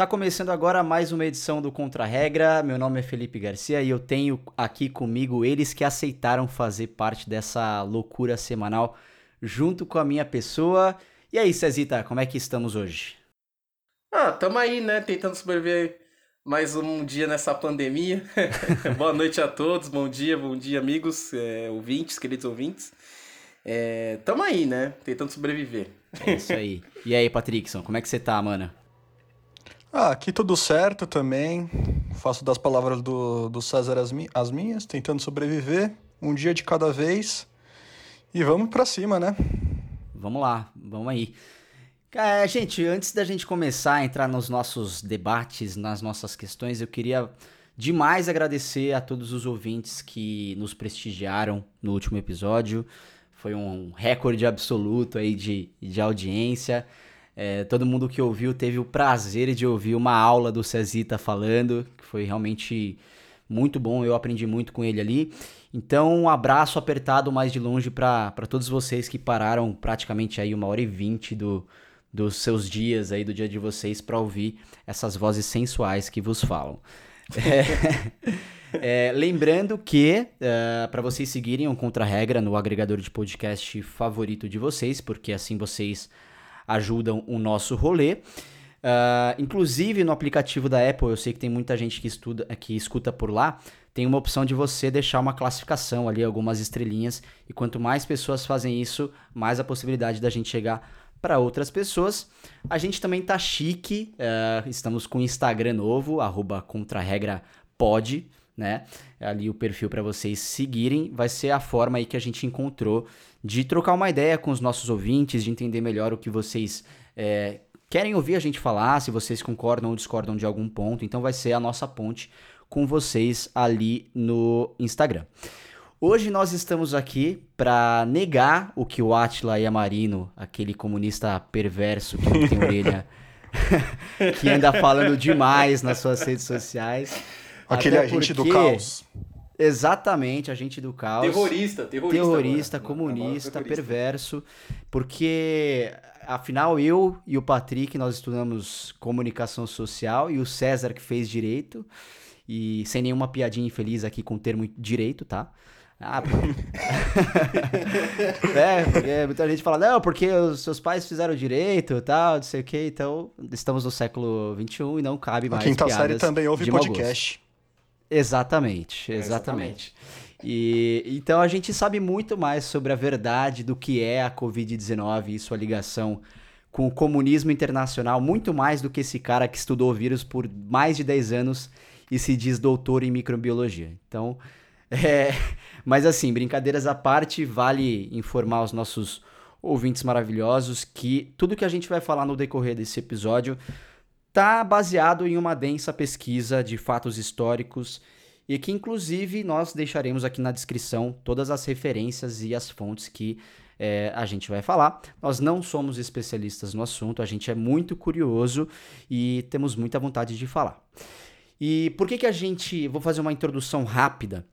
Tá começando agora mais uma edição do Contra Regra. Meu nome é Felipe Garcia e eu tenho aqui comigo eles que aceitaram fazer parte dessa loucura semanal junto com a minha pessoa. E aí, Cezita, como é que estamos hoje? Ah, tamo aí, né? Tentando sobreviver mais um dia nessa pandemia. Boa noite a todos, bom dia, bom dia, amigos, é, ouvintes, queridos ouvintes. É, tamo aí, né? Tentando sobreviver. É isso aí. E aí, Patrickson, como é que você tá, mano? Ah, aqui tudo certo também. Faço das palavras do, do César as, mi as minhas, tentando sobreviver, um dia de cada vez. E vamos para cima, né? Vamos lá, vamos aí. É, gente, antes da gente começar a entrar nos nossos debates, nas nossas questões, eu queria demais agradecer a todos os ouvintes que nos prestigiaram no último episódio. Foi um recorde absoluto aí de, de audiência. É, todo mundo que ouviu teve o prazer de ouvir uma aula do Cezita falando, que foi realmente muito bom, eu aprendi muito com ele ali. Então, um abraço apertado mais de longe para todos vocês que pararam praticamente aí uma hora e vinte do, dos seus dias aí, do dia de vocês, para ouvir essas vozes sensuais que vos falam. É, é, lembrando que, uh, é, para vocês seguirem o Contra-Regra no agregador de podcast favorito de vocês, porque assim vocês ajudam o nosso rolê. Uh, inclusive no aplicativo da Apple, eu sei que tem muita gente que, estuda, que escuta por lá, tem uma opção de você deixar uma classificação ali, algumas estrelinhas, e quanto mais pessoas fazem isso, mais a possibilidade da gente chegar para outras pessoas. A gente também tá chique, uh, estamos com Instagram novo, arroba contraregrapod, né? Ali o perfil para vocês seguirem, vai ser a forma aí que a gente encontrou de trocar uma ideia com os nossos ouvintes, de entender melhor o que vocês é, querem ouvir a gente falar, se vocês concordam ou discordam de algum ponto. Então vai ser a nossa ponte com vocês ali no Instagram. Hoje nós estamos aqui para negar o que o Atila Yamarino, aquele comunista perverso que não tem orelha, que anda falando demais nas suas redes sociais. Aquele agente porque... do caos. Exatamente, agente do caos. Terrorista, terrorista. Terrorista, agora. comunista, terrorista. perverso. Porque, afinal, eu e o Patrick, nós estudamos comunicação social e o César que fez direito. E sem nenhuma piadinha infeliz aqui com o termo direito, tá? Ah, é, porque muita gente fala, não, porque os seus pais fizeram direito e tal, não sei o que, então estamos no século XXI e não cabe mais. A quinta série também ouve podcast. Exatamente, exatamente. E então a gente sabe muito mais sobre a verdade do que é a Covid-19 e sua ligação com o comunismo internacional, muito mais do que esse cara que estudou vírus por mais de 10 anos e se diz doutor em microbiologia. Então, é, mas assim, brincadeiras à parte, vale informar os nossos ouvintes maravilhosos que tudo que a gente vai falar no decorrer desse episódio está baseado em uma densa pesquisa de fatos históricos e que, inclusive, nós deixaremos aqui na descrição todas as referências e as fontes que é, a gente vai falar. Nós não somos especialistas no assunto, a gente é muito curioso e temos muita vontade de falar. E por que, que a gente. Vou fazer uma introdução rápida,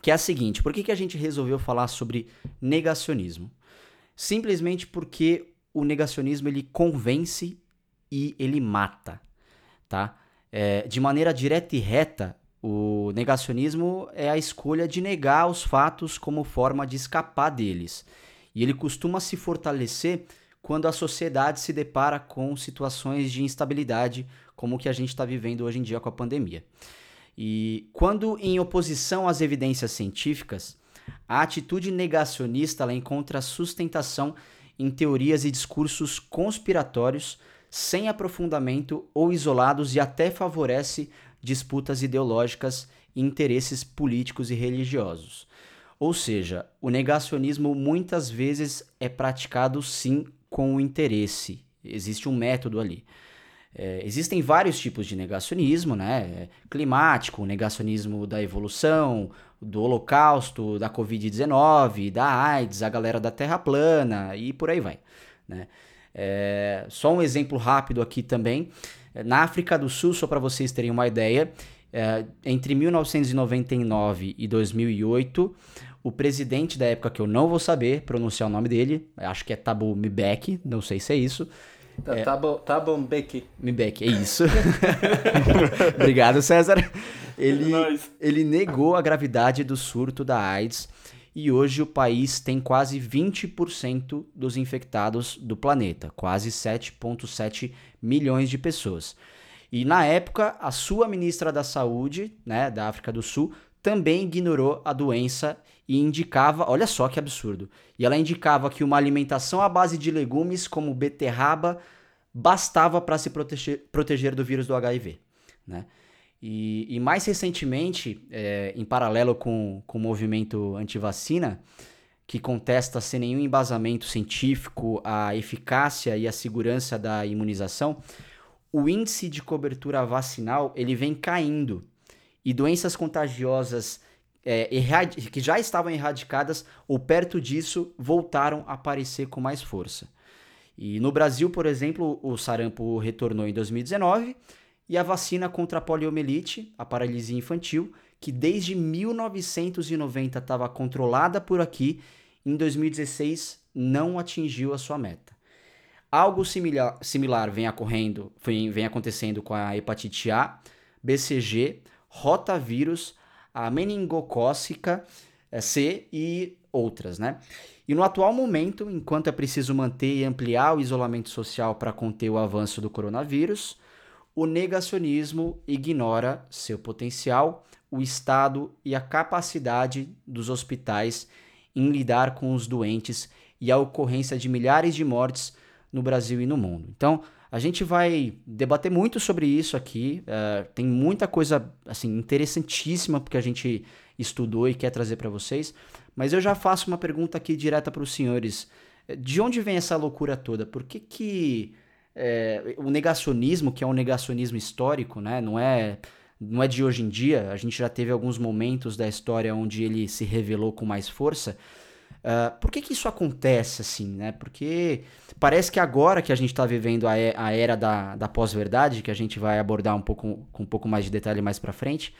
que é a seguinte: por que, que a gente resolveu falar sobre negacionismo? Simplesmente porque o negacionismo ele convence e ele mata, tá? É, de maneira direta e reta, o negacionismo é a escolha de negar os fatos como forma de escapar deles. E ele costuma se fortalecer quando a sociedade se depara com situações de instabilidade, como o que a gente está vivendo hoje em dia com a pandemia. E quando em oposição às evidências científicas, a atitude negacionista ela encontra sustentação em teorias e discursos conspiratórios sem aprofundamento ou isolados e até favorece disputas ideológicas e interesses políticos e religiosos. Ou seja, o negacionismo muitas vezes é praticado sim com o interesse, existe um método ali. É, existem vários tipos de negacionismo, né? Climático, negacionismo da evolução, do holocausto, da Covid-19, da AIDS, a galera da Terra plana e por aí vai, né? É, só um exemplo rápido aqui também. Na África do Sul, só para vocês terem uma ideia, é, entre 1999 e 2008, o presidente da época, que eu não vou saber pronunciar o nome dele, acho que é Tabu Mbeki, não sei se é isso, Tá, é, bom, Beck. Beck, é isso. Obrigado, César. Ele, ele negou a gravidade do surto da AIDS e hoje o país tem quase 20% dos infectados do planeta, quase 7,7 milhões de pessoas. E na época, a sua ministra da Saúde, né, da África do Sul, também ignorou a doença e indicava, olha só que absurdo, e ela indicava que uma alimentação à base de legumes como beterraba bastava para se proteger, proteger do vírus do HIV, né? E, e mais recentemente, é, em paralelo com, com o movimento anti-vacina, que contesta sem nenhum embasamento científico a eficácia e a segurança da imunização, o índice de cobertura vacinal ele vem caindo e doenças contagiosas é, que já estavam erradicadas ou perto disso voltaram a aparecer com mais força. E no Brasil, por exemplo, o sarampo retornou em 2019 e a vacina contra a poliomielite, a paralisia infantil, que desde 1990 estava controlada por aqui, em 2016 não atingiu a sua meta. Algo similar, similar vem, ocorrendo, vem, vem acontecendo com a hepatite A, BCG, rotavírus, a meningocócica eh, C e outras, né? E no atual momento, enquanto é preciso manter e ampliar o isolamento social para conter o avanço do coronavírus, o negacionismo ignora seu potencial, o estado e a capacidade dos hospitais em lidar com os doentes e a ocorrência de milhares de mortes no Brasil e no mundo. Então, a gente vai debater muito sobre isso aqui. Uh, tem muita coisa assim interessantíssima porque a gente estudou e quer trazer para vocês. Mas eu já faço uma pergunta aqui direta para os senhores. De onde vem essa loucura toda? Por que, que é, o negacionismo, que é um negacionismo histórico, né? Não é, não é de hoje em dia. A gente já teve alguns momentos da história onde ele se revelou com mais força. Uh, por que, que isso acontece assim, né? Porque parece que agora que a gente está vivendo a, a, era da, da pós-verdade, que a gente vai abordar um pouco, com um pouco mais de detalhe mais para frente,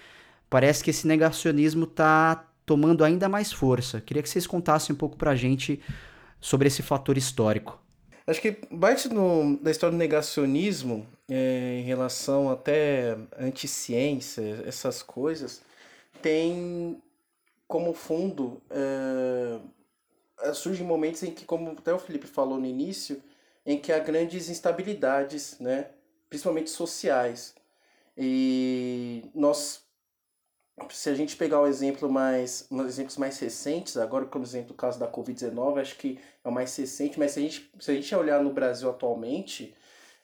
parece que esse negacionismo está tomando ainda mais força. Queria que vocês contassem um pouco para a gente sobre esse fator histórico. Acho que parte no, da história do negacionismo, é, em relação até anti-ciência, essas coisas, tem como fundo. É, surgem momentos em que, como até o Felipe falou no início, em que há grandes instabilidades, né? principalmente sociais. E nós se a gente pegar um exemplo mais, uns exemplos mais recentes, agora como exemplo do caso da Covid-19, acho que é o mais recente, mas se a gente, se a gente olhar no Brasil atualmente,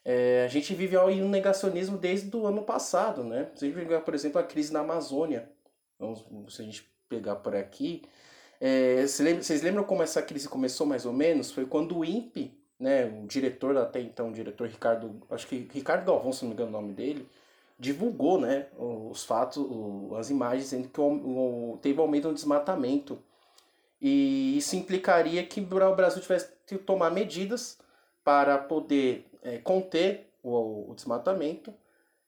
é, a gente vive um negacionismo desde o ano passado, né? Se a gente pegar, por exemplo, a crise na Amazônia, vamos, se a gente pegar por aqui, é, vocês lembram como essa crise começou mais ou menos? Foi quando o INPE, né, o diretor até então, o diretor Ricardo, acho que Ricardo Galvão, se não me engano o nome dele, divulgou né, os fatos, as imagens, dizendo que o, teve aumento no desmatamento. E isso implicaria que o Brasil tivesse que tomar medidas para poder é, conter o, o, desmatamento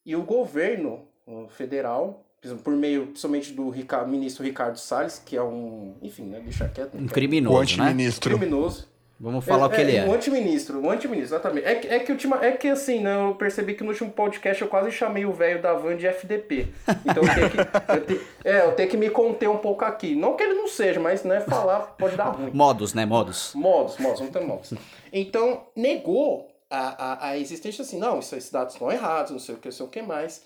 e o governo federal, por meio principalmente do Ricardo, ministro Ricardo Salles, que é um, enfim, né, deixa quieto. Um criminoso, né? Criminoso Vamos falar é, o que ele é. Um antiministro, um antiministro, exatamente. É, é, que, ultima, é que assim, né, eu percebi que no último podcast eu quase chamei o velho da van de FDP. Então eu tenho, que, eu, te, é, eu tenho que me conter um pouco aqui. Não que ele não seja, mas né, falar pode dar ruim. Modos, né? Modos. Modos, modos, vamos ter modos. Então, negou a, a, a existência assim, não, esses dados estão errados, não sei o que, não sei o que mais.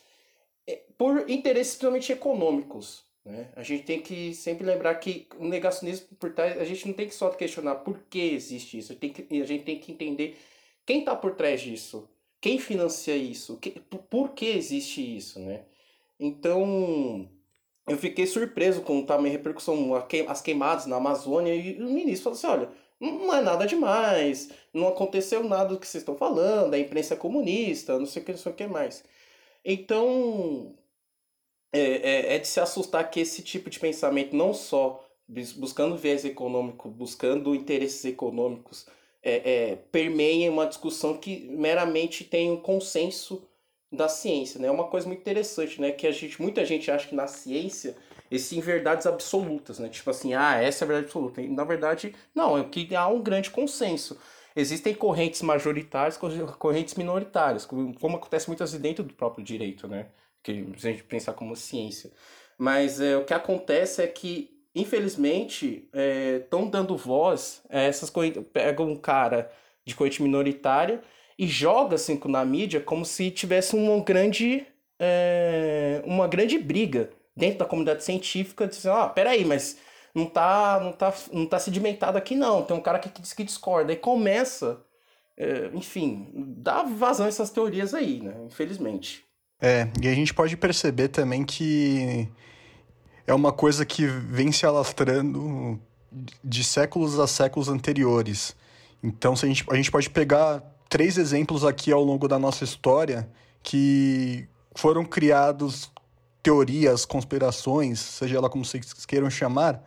É, por interesses principalmente econômicos. Né? A gente tem que sempre lembrar que o negacionismo por trás, a gente não tem que só questionar por que existe isso, tem que, a gente tem que entender quem está por trás disso, quem financia isso, que, por que existe isso, né? Então, eu fiquei surpreso com a repercussão, as queimadas na Amazônia, e o ministro falou assim, olha, não é nada demais, não aconteceu nada do que vocês estão falando, a imprensa é comunista, não sei o que, não sei o que mais. Então, é, é, é, de se assustar que esse tipo de pensamento, não só buscando viés econômico, buscando interesses econômicos, é, é, permeia uma discussão que meramente tem um consenso da ciência, né? É uma coisa muito interessante, né? Que a gente, muita gente acha que na ciência existem verdades absolutas, né? Tipo assim, ah, essa é a verdade absoluta. Na verdade, não, é que há um grande consenso. existem correntes majoritárias, correntes minoritárias, como acontece muitas vezes dentro do próprio direito, né? Que a gente pensar como ciência. Mas é, o que acontece é que, infelizmente, estão é, dando voz a essas correntes. Pega um cara de corrente minoritária e joga assim na mídia como se tivesse uma grande, é, uma grande briga dentro da comunidade científica, dizendo, ah, peraí, mas não tá, não tá, não tá sedimentado aqui não, tem um cara que diz que discorda, e começa, é, enfim, dá vazão a essas teorias aí, né, infelizmente. É, e a gente pode perceber também que é uma coisa que vem se alastrando de séculos a séculos anteriores. Então, se a, gente, a gente pode pegar três exemplos aqui ao longo da nossa história que foram criados teorias, conspirações, seja ela como vocês queiram chamar,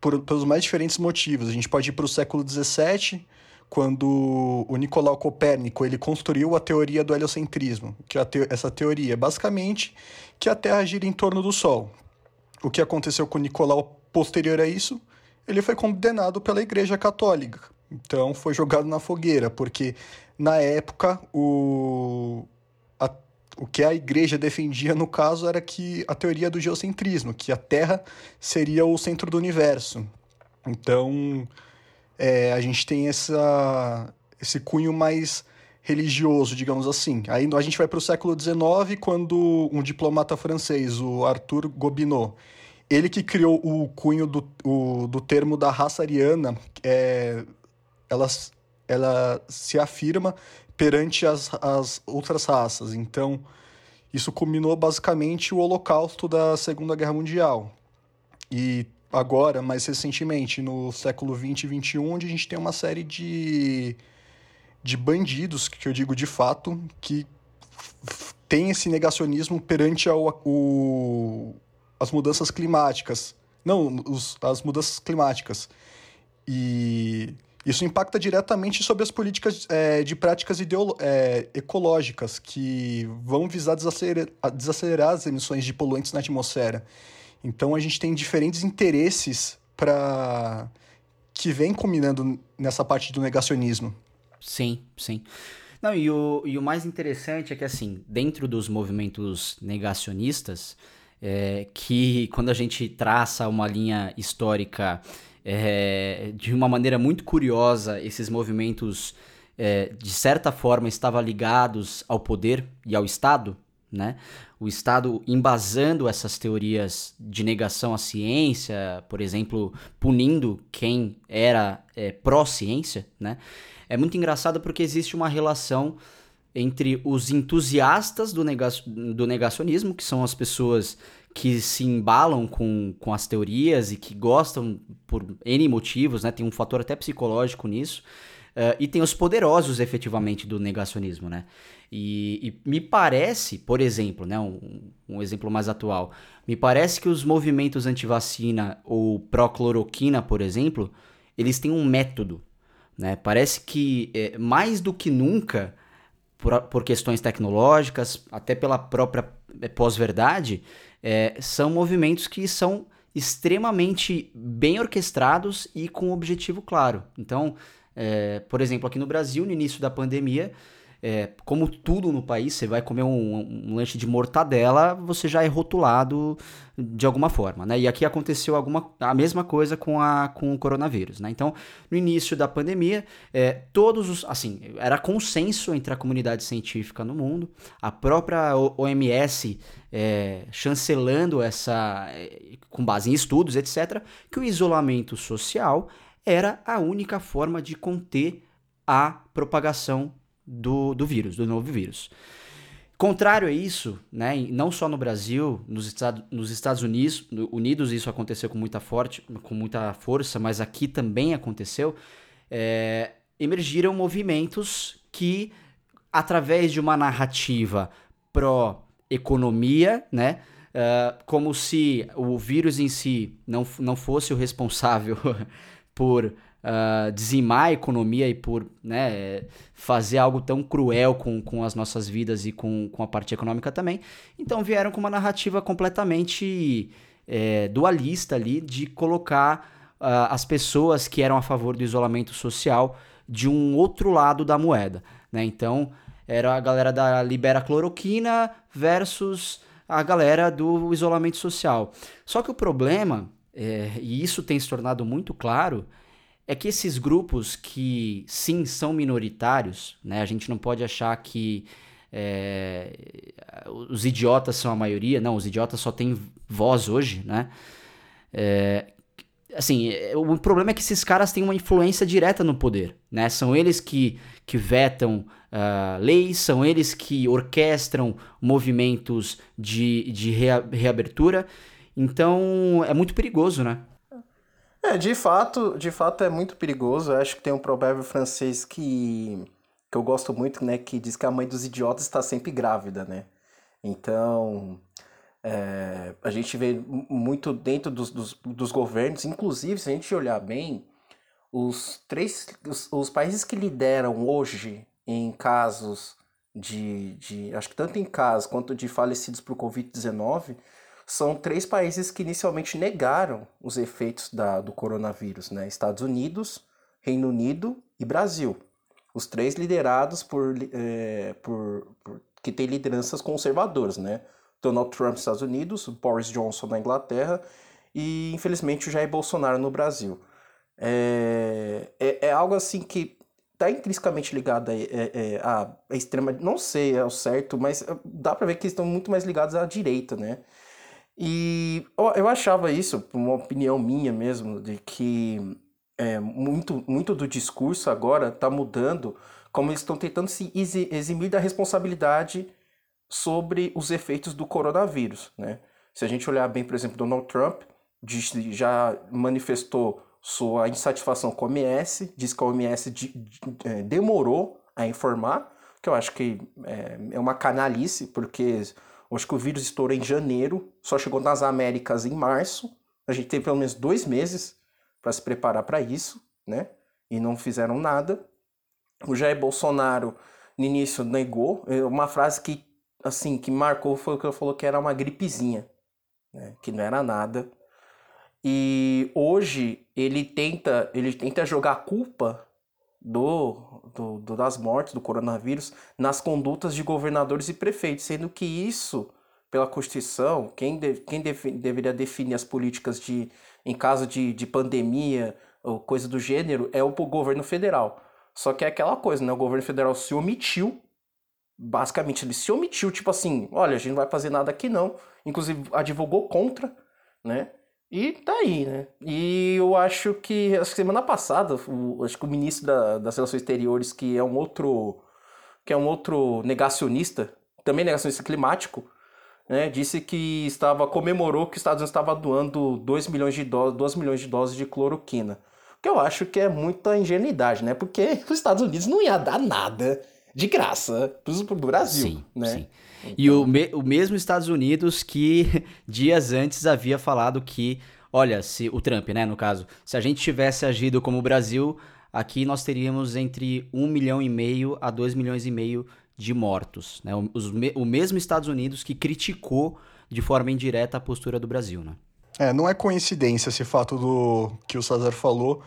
por, pelos mais diferentes motivos. A gente pode ir para o século XVII, quando o Nicolau Copérnico ele construiu a teoria do heliocentrismo, que é te essa teoria basicamente que a Terra gira em torno do Sol. O que aconteceu com Nicolau posterior a isso? Ele foi condenado pela Igreja Católica. Então foi jogado na fogueira, porque na época o, o que a igreja defendia no caso era que a teoria do geocentrismo, que a Terra seria o centro do universo. Então, é, a gente tem essa, esse cunho mais religioso, digamos assim. Aí a gente vai para o século XIX, quando um diplomata francês, o Arthur Gobineau, ele que criou o cunho do, o, do termo da raça ariana, é, ela, ela se afirma perante as, as outras raças. Então, isso culminou basicamente o holocausto da Segunda Guerra Mundial. E agora, mais recentemente, no século 20 e 21, onde a gente tem uma série de, de bandidos, que eu digo de fato, que tem esse negacionismo perante ao, o, as mudanças climáticas. Não, os, as mudanças climáticas. E isso impacta diretamente sobre as políticas é, de práticas é, ecológicas que vão visar desacelerar, desacelerar as emissões de poluentes na atmosfera. Então a gente tem diferentes interesses para que vem combinando nessa parte do negacionismo. Sim, sim. Não, e o, e o mais interessante é que, assim, dentro dos movimentos negacionistas, é, que quando a gente traça uma linha histórica é, de uma maneira muito curiosa, esses movimentos, é, de certa forma, estavam ligados ao poder e ao Estado, né? O Estado embasando essas teorias de negação à ciência, por exemplo, punindo quem era é, pró-ciência, né? É muito engraçado porque existe uma relação entre os entusiastas do, do negacionismo, que são as pessoas que se embalam com, com as teorias e que gostam por N motivos, né? Tem um fator até psicológico nisso. Uh, e tem os poderosos, efetivamente, do negacionismo, né? E, e me parece, por exemplo, né, um, um, exemplo mais atual, me parece que os movimentos anti-vacina ou pró-cloroquina, por exemplo, eles têm um método, né? Parece que, é, mais do que nunca, por, por questões tecnológicas, até pela própria é, pós-verdade, é, são movimentos que são extremamente bem orquestrados e com objetivo claro. Então, é, por exemplo, aqui no Brasil, no início da pandemia, é, como tudo no país, você vai comer um, um, lanche de mortadela, você já é rotulado de alguma forma, né? E aqui aconteceu alguma, a mesma coisa com, a, com o coronavírus, né? Então, no início da pandemia, é, todos os, assim, era consenso entre a comunidade científica no mundo, a própria OMS é, chancelando essa, é, com base em estudos, etc., que o isolamento social era a única forma de conter a propagação do, do vírus, do novo vírus. Contrário a isso, né, não só no Brasil, nos, Estados, nos Estados Unidos, Unidos isso aconteceu com muita, forte, com muita força, mas aqui também aconteceu, é, emergiram movimentos que, através de uma narrativa pró-economia, né, uh, como se o vírus em si não, não fosse o responsável por uh, dizimar a economia e por né, fazer algo tão cruel com, com as nossas vidas e com, com a parte econômica também. Então vieram com uma narrativa completamente é, dualista ali de colocar uh, as pessoas que eram a favor do isolamento social de um outro lado da moeda. Né? Então, era a galera da libera cloroquina versus a galera do isolamento social. Só que o problema, é, e isso tem se tornado muito claro, é que esses grupos que sim são minoritários, né? A gente não pode achar que é, os idiotas são a maioria, não, os idiotas só têm voz hoje, né? É, assim, é, o problema é que esses caras têm uma influência direta no poder, né? São eles que, que vetam uh, leis, são eles que orquestram movimentos de, de rea, reabertura, então é muito perigoso, né? É, de fato, de fato é muito perigoso. Eu acho que tem um provérbio francês que que eu gosto muito, né, que diz que a mãe dos idiotas está sempre grávida, né? Então, é, a gente vê muito dentro dos, dos, dos, governos, inclusive, se a gente olhar bem, os três, os, os países que lideram hoje em casos de, de, acho que tanto em casos quanto de falecidos por Covid-19, são três países que inicialmente negaram os efeitos da, do coronavírus, né? Estados Unidos, Reino Unido e Brasil os três liderados por, é, por, por, que tem lideranças conservadoras, né? Donald Trump nos Estados Unidos, Boris Johnson na Inglaterra e infelizmente o Jair Bolsonaro no Brasil. É, é, é algo assim que está intrinsecamente ligado a, é, é, a, extrema, não sei é o certo, mas dá para ver que estão muito mais ligados à direita, né? E eu, achava isso, uma opinião minha mesmo, de que é, muito, muito do discurso agora está mudando, como eles estão tentando se eximir da responsabilidade sobre os efeitos do coronavírus. Né? Se a gente olhar bem, por exemplo, Donald Trump diz, já manifestou sua insatisfação com a OMS, diz que a OMS de, de, é, demorou a informar, que eu acho que é, é uma canalice, porque acho que o vírus estourou em janeiro, só chegou nas Américas em março, a gente teve pelo menos dois meses para se preparar para isso, né? E não fizeram nada. O Jair Bolsonaro, no início, negou. É, uma frase que, assim, que marcou foi o que ele falou que era uma gripezinha, né? Que não era nada. E hoje ele tenta, ele tenta jogar a culpa do, do, do, das mortes do coronavírus nas condutas de governadores e prefeitos, sendo que isso, pela Constituição, quem, de, quem deve, deveria definir as políticas de em caso de, de pandemia ou coisa do gênero, é o governo federal. Só que é aquela coisa, né? O governo federal se omitiu, basicamente ele se omitiu, tipo assim, olha, a gente não vai fazer nada aqui não. Inclusive advogou contra, né? E tá aí, né? E eu acho que, acho que semana passada, o, acho que o ministro da, das Relações Exteriores, que é um outro que é um outro negacionista, também negacionista climático, né, disse que estava comemorou que os Estados Unidos estava doando 2 milhões de doses, 2 milhões de doses de cloroquina. Que eu acho que é muita ingenuidade, né? Porque os Estados Unidos não ia dar nada de graça para o Brasil, sim, né? Sim. Então... E o, me, o mesmo Estados Unidos que dias antes havia falado que, olha, se o Trump, né, no caso, se a gente tivesse agido como o Brasil, aqui nós teríamos entre 1 milhão e meio a 2 milhões e meio de mortos. Né? O, os, o mesmo Estados Unidos que criticou de forma indireta a postura do Brasil. Né? É, não é coincidência esse fato do que o César falou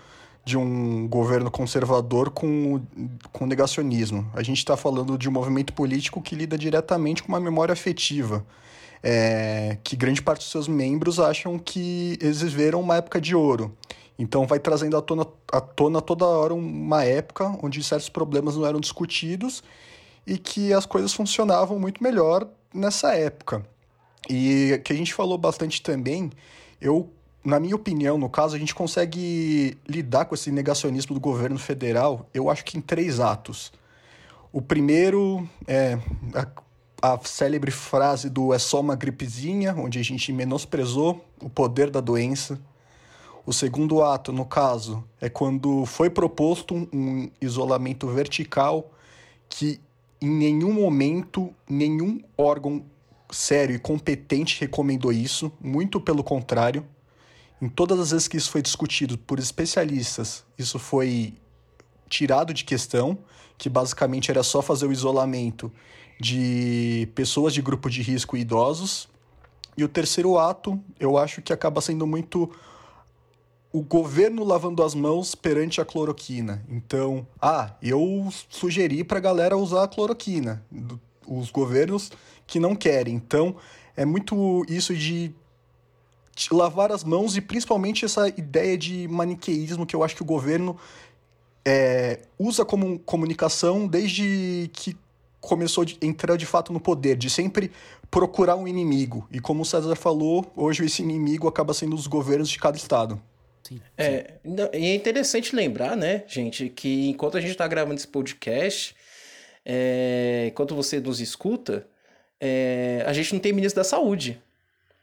de um governo conservador com, com negacionismo. A gente está falando de um movimento político que lida diretamente com uma memória afetiva. É, que grande parte dos seus membros acham que eles viveram uma época de ouro. Então vai trazendo à tona, à tona toda hora uma época onde certos problemas não eram discutidos e que as coisas funcionavam muito melhor nessa época. E que a gente falou bastante também, eu, na minha opinião, no caso, a gente consegue lidar com esse negacionismo do governo federal, eu acho que em três atos. O primeiro é a, a célebre frase do é só uma gripezinha, onde a gente menosprezou o poder da doença. O segundo ato, no caso, é quando foi proposto um, um isolamento vertical que em nenhum momento, nenhum órgão sério e competente recomendou isso, muito pelo contrário. Em todas as vezes que isso foi discutido por especialistas, isso foi tirado de questão, que basicamente era só fazer o isolamento de pessoas de grupo de risco e idosos. E o terceiro ato, eu acho que acaba sendo muito o governo lavando as mãos perante a cloroquina. Então, ah, eu sugeri para a galera usar a cloroquina. Os governos que não querem. Então, é muito isso de lavar as mãos e principalmente essa ideia de maniqueísmo que eu acho que o governo é, usa como comunicação desde que começou a entrar de fato no poder, de sempre procurar um inimigo. E como o César falou, hoje esse inimigo acaba sendo os governos de cada estado. Sim, é, e é interessante lembrar, né, gente, que enquanto a gente está gravando esse podcast, é, enquanto você nos escuta, é, a gente não tem ministro da saúde.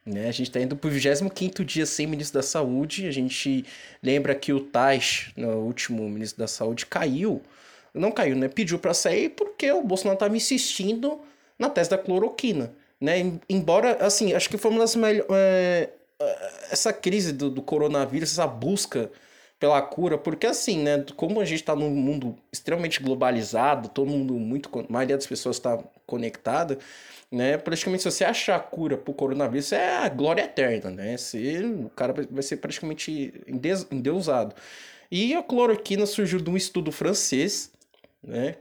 Né? A gente está indo para o 25 dia sem ministro da Saúde. A gente lembra que o Tais, no último ministro da Saúde, caiu. Não caiu, né? Pediu para sair porque o Bolsonaro estava insistindo na tese da cloroquina. Né? Embora, assim, acho que foi uma das melhores. É, é, essa crise do, do coronavírus, essa busca pela cura, porque assim, né, como a gente está num mundo extremamente globalizado, todo mundo muito, a maioria das pessoas está conectada, né? Praticamente, se você achar a cura pro coronavírus, é a glória eterna, né? Se, o cara vai ser praticamente endeusado. E a cloroquina surgiu de um estudo francês, né?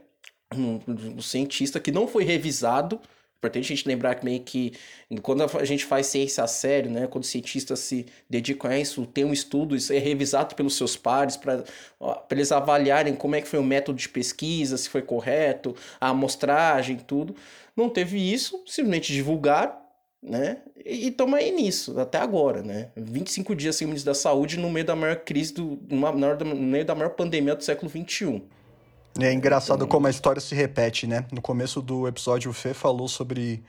Um, um cientista que não foi revisado. Importante a gente lembrar também que quando a gente faz ciência a sério, né? Quando cientistas se dedicam a isso, tem um estudo, isso é revisado pelos seus pares para eles avaliarem como é que foi o método de pesquisa, se foi correto, a amostragem, tudo. Não teve isso, simplesmente divulgaram, né? E estamos aí nisso, até agora, né? 25 dias sem o ministro da Saúde no meio da maior crise, do, no meio da maior pandemia do século XXI. É engraçado como a história se repete, né? No começo do episódio, o Fê falou sobre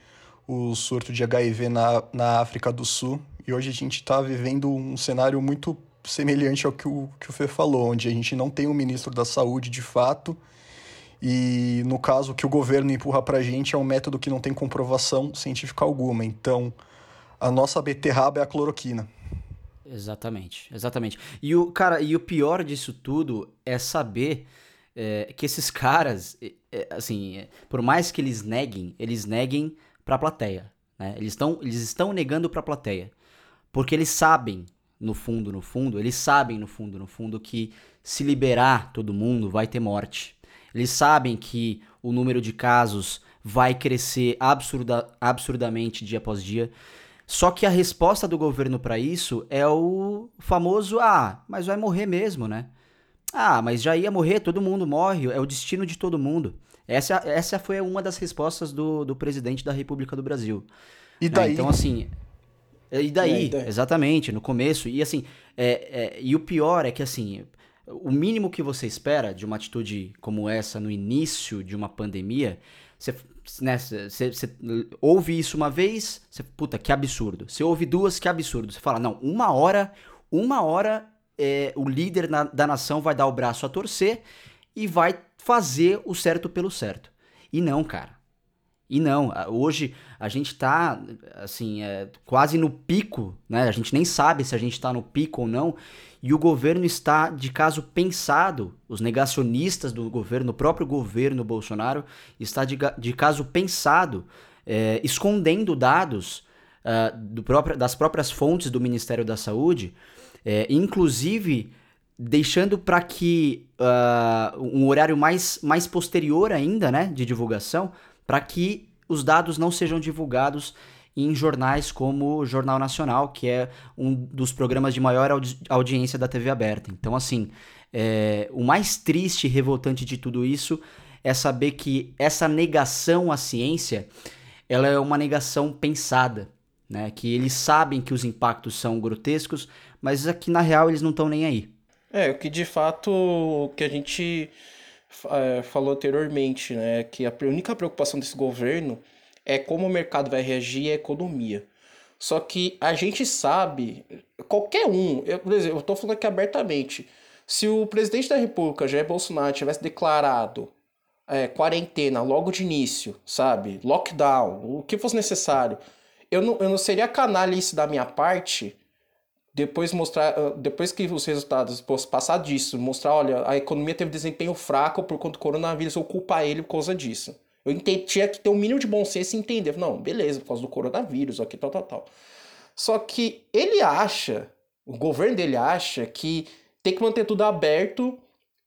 o surto de HIV na, na África do Sul. E hoje a gente está vivendo um cenário muito semelhante ao que o, que o Fê falou, onde a gente não tem um ministro da saúde de fato e no caso, o que o governo empurra para a gente é um método que não tem comprovação científica alguma. Então, a nossa beterraba é a cloroquina. Exatamente, exatamente. E o cara, e o pior disso tudo é saber é, que esses caras, é, assim, é, por mais que eles neguem, eles neguem para a plateia. Né? Eles estão eles estão negando para a plateia, porque eles sabem no fundo, no fundo, eles sabem no fundo, no fundo que se liberar todo mundo vai ter morte. Eles sabem que o número de casos vai crescer absurda, absurdamente dia após dia. Só que a resposta do governo para isso é o famoso: ah, mas vai morrer mesmo, né? Ah, mas já ia morrer, todo mundo morre, é o destino de todo mundo. Essa, essa foi uma das respostas do, do presidente da República do Brasil. E daí? É, então, assim. E daí, daí, exatamente, no começo. E assim, é, é, e o pior é que assim, o mínimo que você espera de uma atitude como essa no início de uma pandemia, você, né, você, você ouve isso uma vez, você, puta, que absurdo. Você ouve duas, que absurdo. Você fala, não, uma hora, uma hora é, o líder na, da nação vai dar o braço a torcer e vai fazer o certo pelo certo. E não, cara. E não, hoje a gente tá, assim, é, quase no pico, né? A gente nem sabe se a gente tá no pico ou não, e o governo está de caso pensado, os negacionistas do governo, o próprio governo Bolsonaro, está de, de caso pensado, é, escondendo dados uh, do próprio, das próprias fontes do Ministério da Saúde, é, inclusive deixando para que uh, um horário mais, mais posterior ainda, né, de divulgação, para que os dados não sejam divulgados em jornais como o Jornal Nacional, que é um dos programas de maior audi audiência da TV aberta. Então, assim, é, o mais triste e revoltante de tudo isso é saber que essa negação à ciência ela é uma negação pensada, né? Que eles sabem que os impactos são grotescos, mas aqui na real eles não estão nem aí. É, o que de fato que a gente é, falou anteriormente, né? Que a única preocupação desse governo é como o mercado vai reagir à economia. Só que a gente sabe, qualquer um, eu, por exemplo, eu estou falando aqui abertamente, se o presidente da República, Jair Bolsonaro, tivesse declarado é, quarentena logo de início, sabe? Lockdown, o que fosse necessário, eu não, eu não seria canalice da minha parte depois mostrar, ah, depois que os resultados passar disso, mostrar, olha, a economia teve desempenho fraco por conta do coronavírus, eu ele por causa disso. Eu entendi, tinha que ter um mínimo de bom senso e entender. Não, beleza, por causa do coronavírus, aqui, tal, tal, tal. Só que ele acha O governo dele acha que tem que manter tudo aberto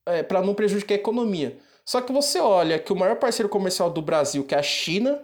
é, para não prejudicar a economia. Só que você olha que o maior parceiro comercial do Brasil, que é a China,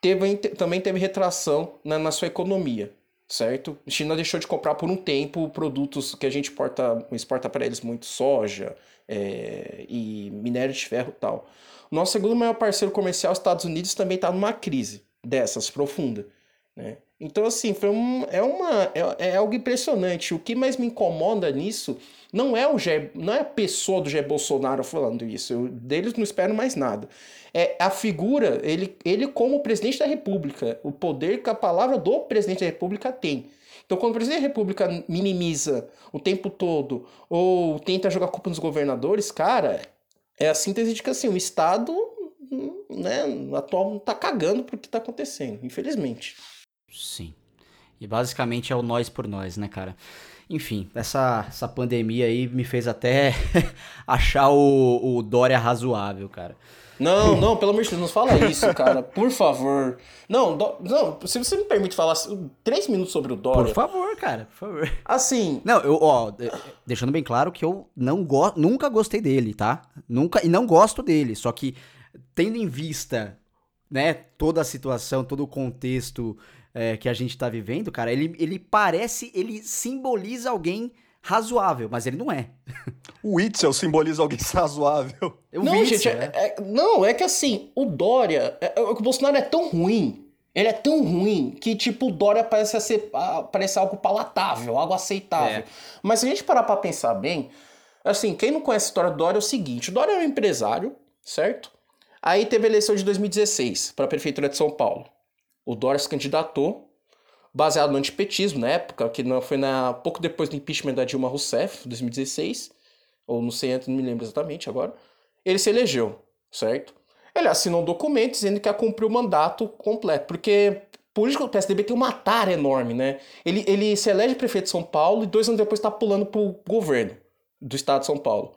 teve, também teve retração na, na sua economia, certo? A China deixou de comprar por um tempo produtos que a gente exporta, exporta para eles muito, soja é, e minério de ferro tal. Nosso segundo maior parceiro comercial, Estados Unidos, também está numa crise dessas, profunda. Né? Então, assim, foi um, é, uma, é, é, algo impressionante. O que mais me incomoda nisso não é o Jair, não é a pessoa do Jair Bolsonaro falando isso. Eu, deles não espero mais nada. É a figura, ele, ele como presidente da República, o poder que a palavra do presidente da República tem. Então, quando o presidente da República minimiza o tempo todo ou tenta jogar culpa nos governadores, cara, é a síntese de que assim, o Estado né, atual tá cagando pro que tá acontecendo, infelizmente. Sim. E basicamente é o nós por nós, né, cara? Enfim, essa, essa pandemia aí me fez até achar o, o Dória razoável, cara. Não, não, pelo amor de Deus, não fala isso, cara. Por favor. Não, do, não, se você me permite falar três minutos sobre o Dória. Por favor, cara, por favor. Assim. Não, eu, ó, deixando bem claro que eu não go nunca gostei dele, tá? Nunca, e não gosto dele. Só que, tendo em vista, né, toda a situação, todo o contexto é, que a gente tá vivendo, cara, ele, ele parece, ele simboliza alguém razoável, mas ele não é. O Itzel simboliza alguém razoável. Eu não, Witzel, gente, é, é, não, é que assim, o Dória, é, é, o Bolsonaro é tão ruim, ele é tão ruim que, tipo, o Dória parece, ser, parece algo palatável, algo aceitável. É. Mas se a gente parar pra pensar bem, assim, quem não conhece a história do Dória é o seguinte, o Dória é um empresário, certo? Aí teve a eleição de 2016 para a prefeitura de São Paulo. O Dória se candidatou baseado no antipetismo na época, que não foi na pouco depois do impeachment da Dilma Rousseff, 2016, ou não sei não me lembro exatamente agora. Ele se elegeu, certo? Ele assinou um documento dizendo que ia cumprir o mandato completo, porque político do PSDB tem uma tara enorme, né? Ele, ele se elege prefeito de São Paulo e dois anos depois está pulando pro governo do estado de São Paulo,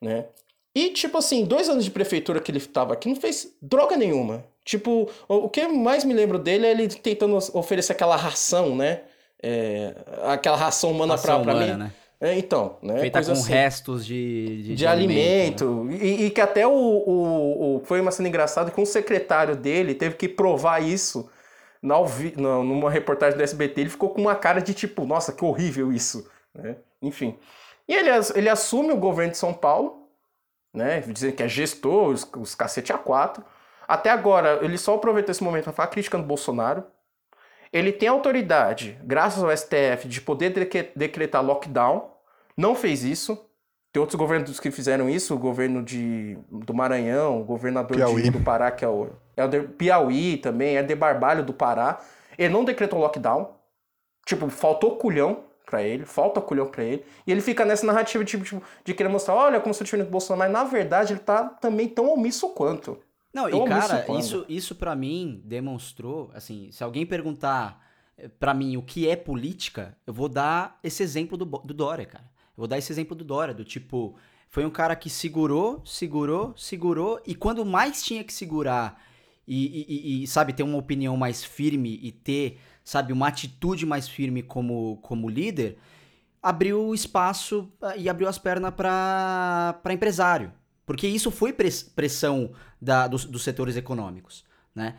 né? E, tipo assim, dois anos de prefeitura que ele estava aqui não fez droga nenhuma. Tipo, o que mais me lembro dele é ele tentando oferecer aquela ração, né? É, aquela ração humana ração pra, pra mim. Né? É, então, né? Feita com assim, restos de, de, de, de alimento. alimento. Né? E, e, que até o, o, o, Foi uma cena engraçada que um secretário dele teve que provar isso na, numa reportagem do SBT. Ele ficou com uma cara de tipo, nossa, que horrível isso. Né? Enfim. E ele, ele assume o governo de São Paulo, né? Dizendo que é gestor, os, os cacete a quatro. Até agora, ele só aproveitou esse momento para falar criticando Bolsonaro. Ele tem autoridade, graças ao STF, de poder decretar lockdown. Não fez isso. Tem outros governos que fizeram isso, o governo de, do Maranhão, o governador de, do Pará, que é o, o Piauí também, é de Barbalho do Pará. Ele não decretou lockdown. Tipo, faltou culhão para ele, falta culhão para ele. E ele fica nessa narrativa tipo, tipo, de querer mostrar, olha como sou diferente do Bolsonaro, mas na verdade ele tá também tão omisso quanto. Não, e cara, isso, isso para mim demonstrou, assim, se alguém perguntar eh, para mim o que é política, eu vou dar esse exemplo do, do Dória, cara. Eu vou dar esse exemplo do Dória, do tipo, foi um cara que segurou, segurou, segurou, e quando mais tinha que segurar e, e, e, sabe, ter uma opinião mais firme e ter, sabe, uma atitude mais firme como, como líder, abriu espaço eh, e abriu as pernas para empresário. Porque isso foi pressão da, dos, dos setores econômicos, né?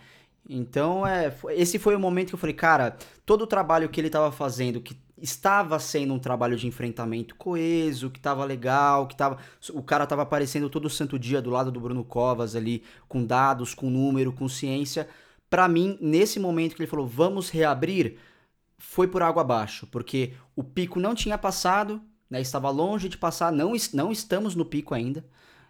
Então, é, esse foi o momento que eu falei, cara, todo o trabalho que ele estava fazendo, que estava sendo um trabalho de enfrentamento coeso, que estava legal, que tava, o cara estava aparecendo todo santo dia do lado do Bruno Covas ali, com dados, com número, com ciência. Para mim, nesse momento que ele falou, vamos reabrir, foi por água abaixo, porque o pico não tinha passado, né, estava longe de passar, não, não estamos no pico ainda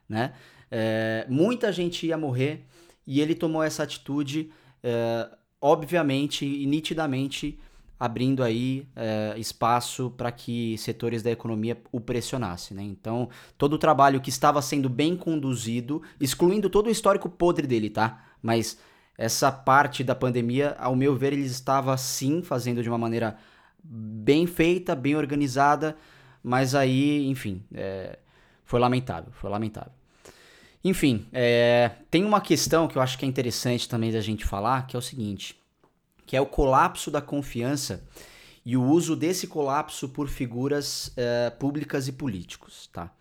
né? É, muita gente ia morrer e ele tomou essa atitude, é, obviamente e nitidamente abrindo aí é, espaço para que setores da economia o pressionassem. Né? Então, todo o trabalho que estava sendo bem conduzido, excluindo todo o histórico podre dele, tá? Mas essa parte da pandemia, ao meu ver, ele estava sim fazendo de uma maneira bem feita, bem organizada, mas aí, enfim, é, foi lamentável, foi lamentável. Enfim, é, tem uma questão que eu acho que é interessante também da gente falar, que é o seguinte, que é o colapso da confiança e o uso desse colapso por figuras é, públicas e políticos, tá?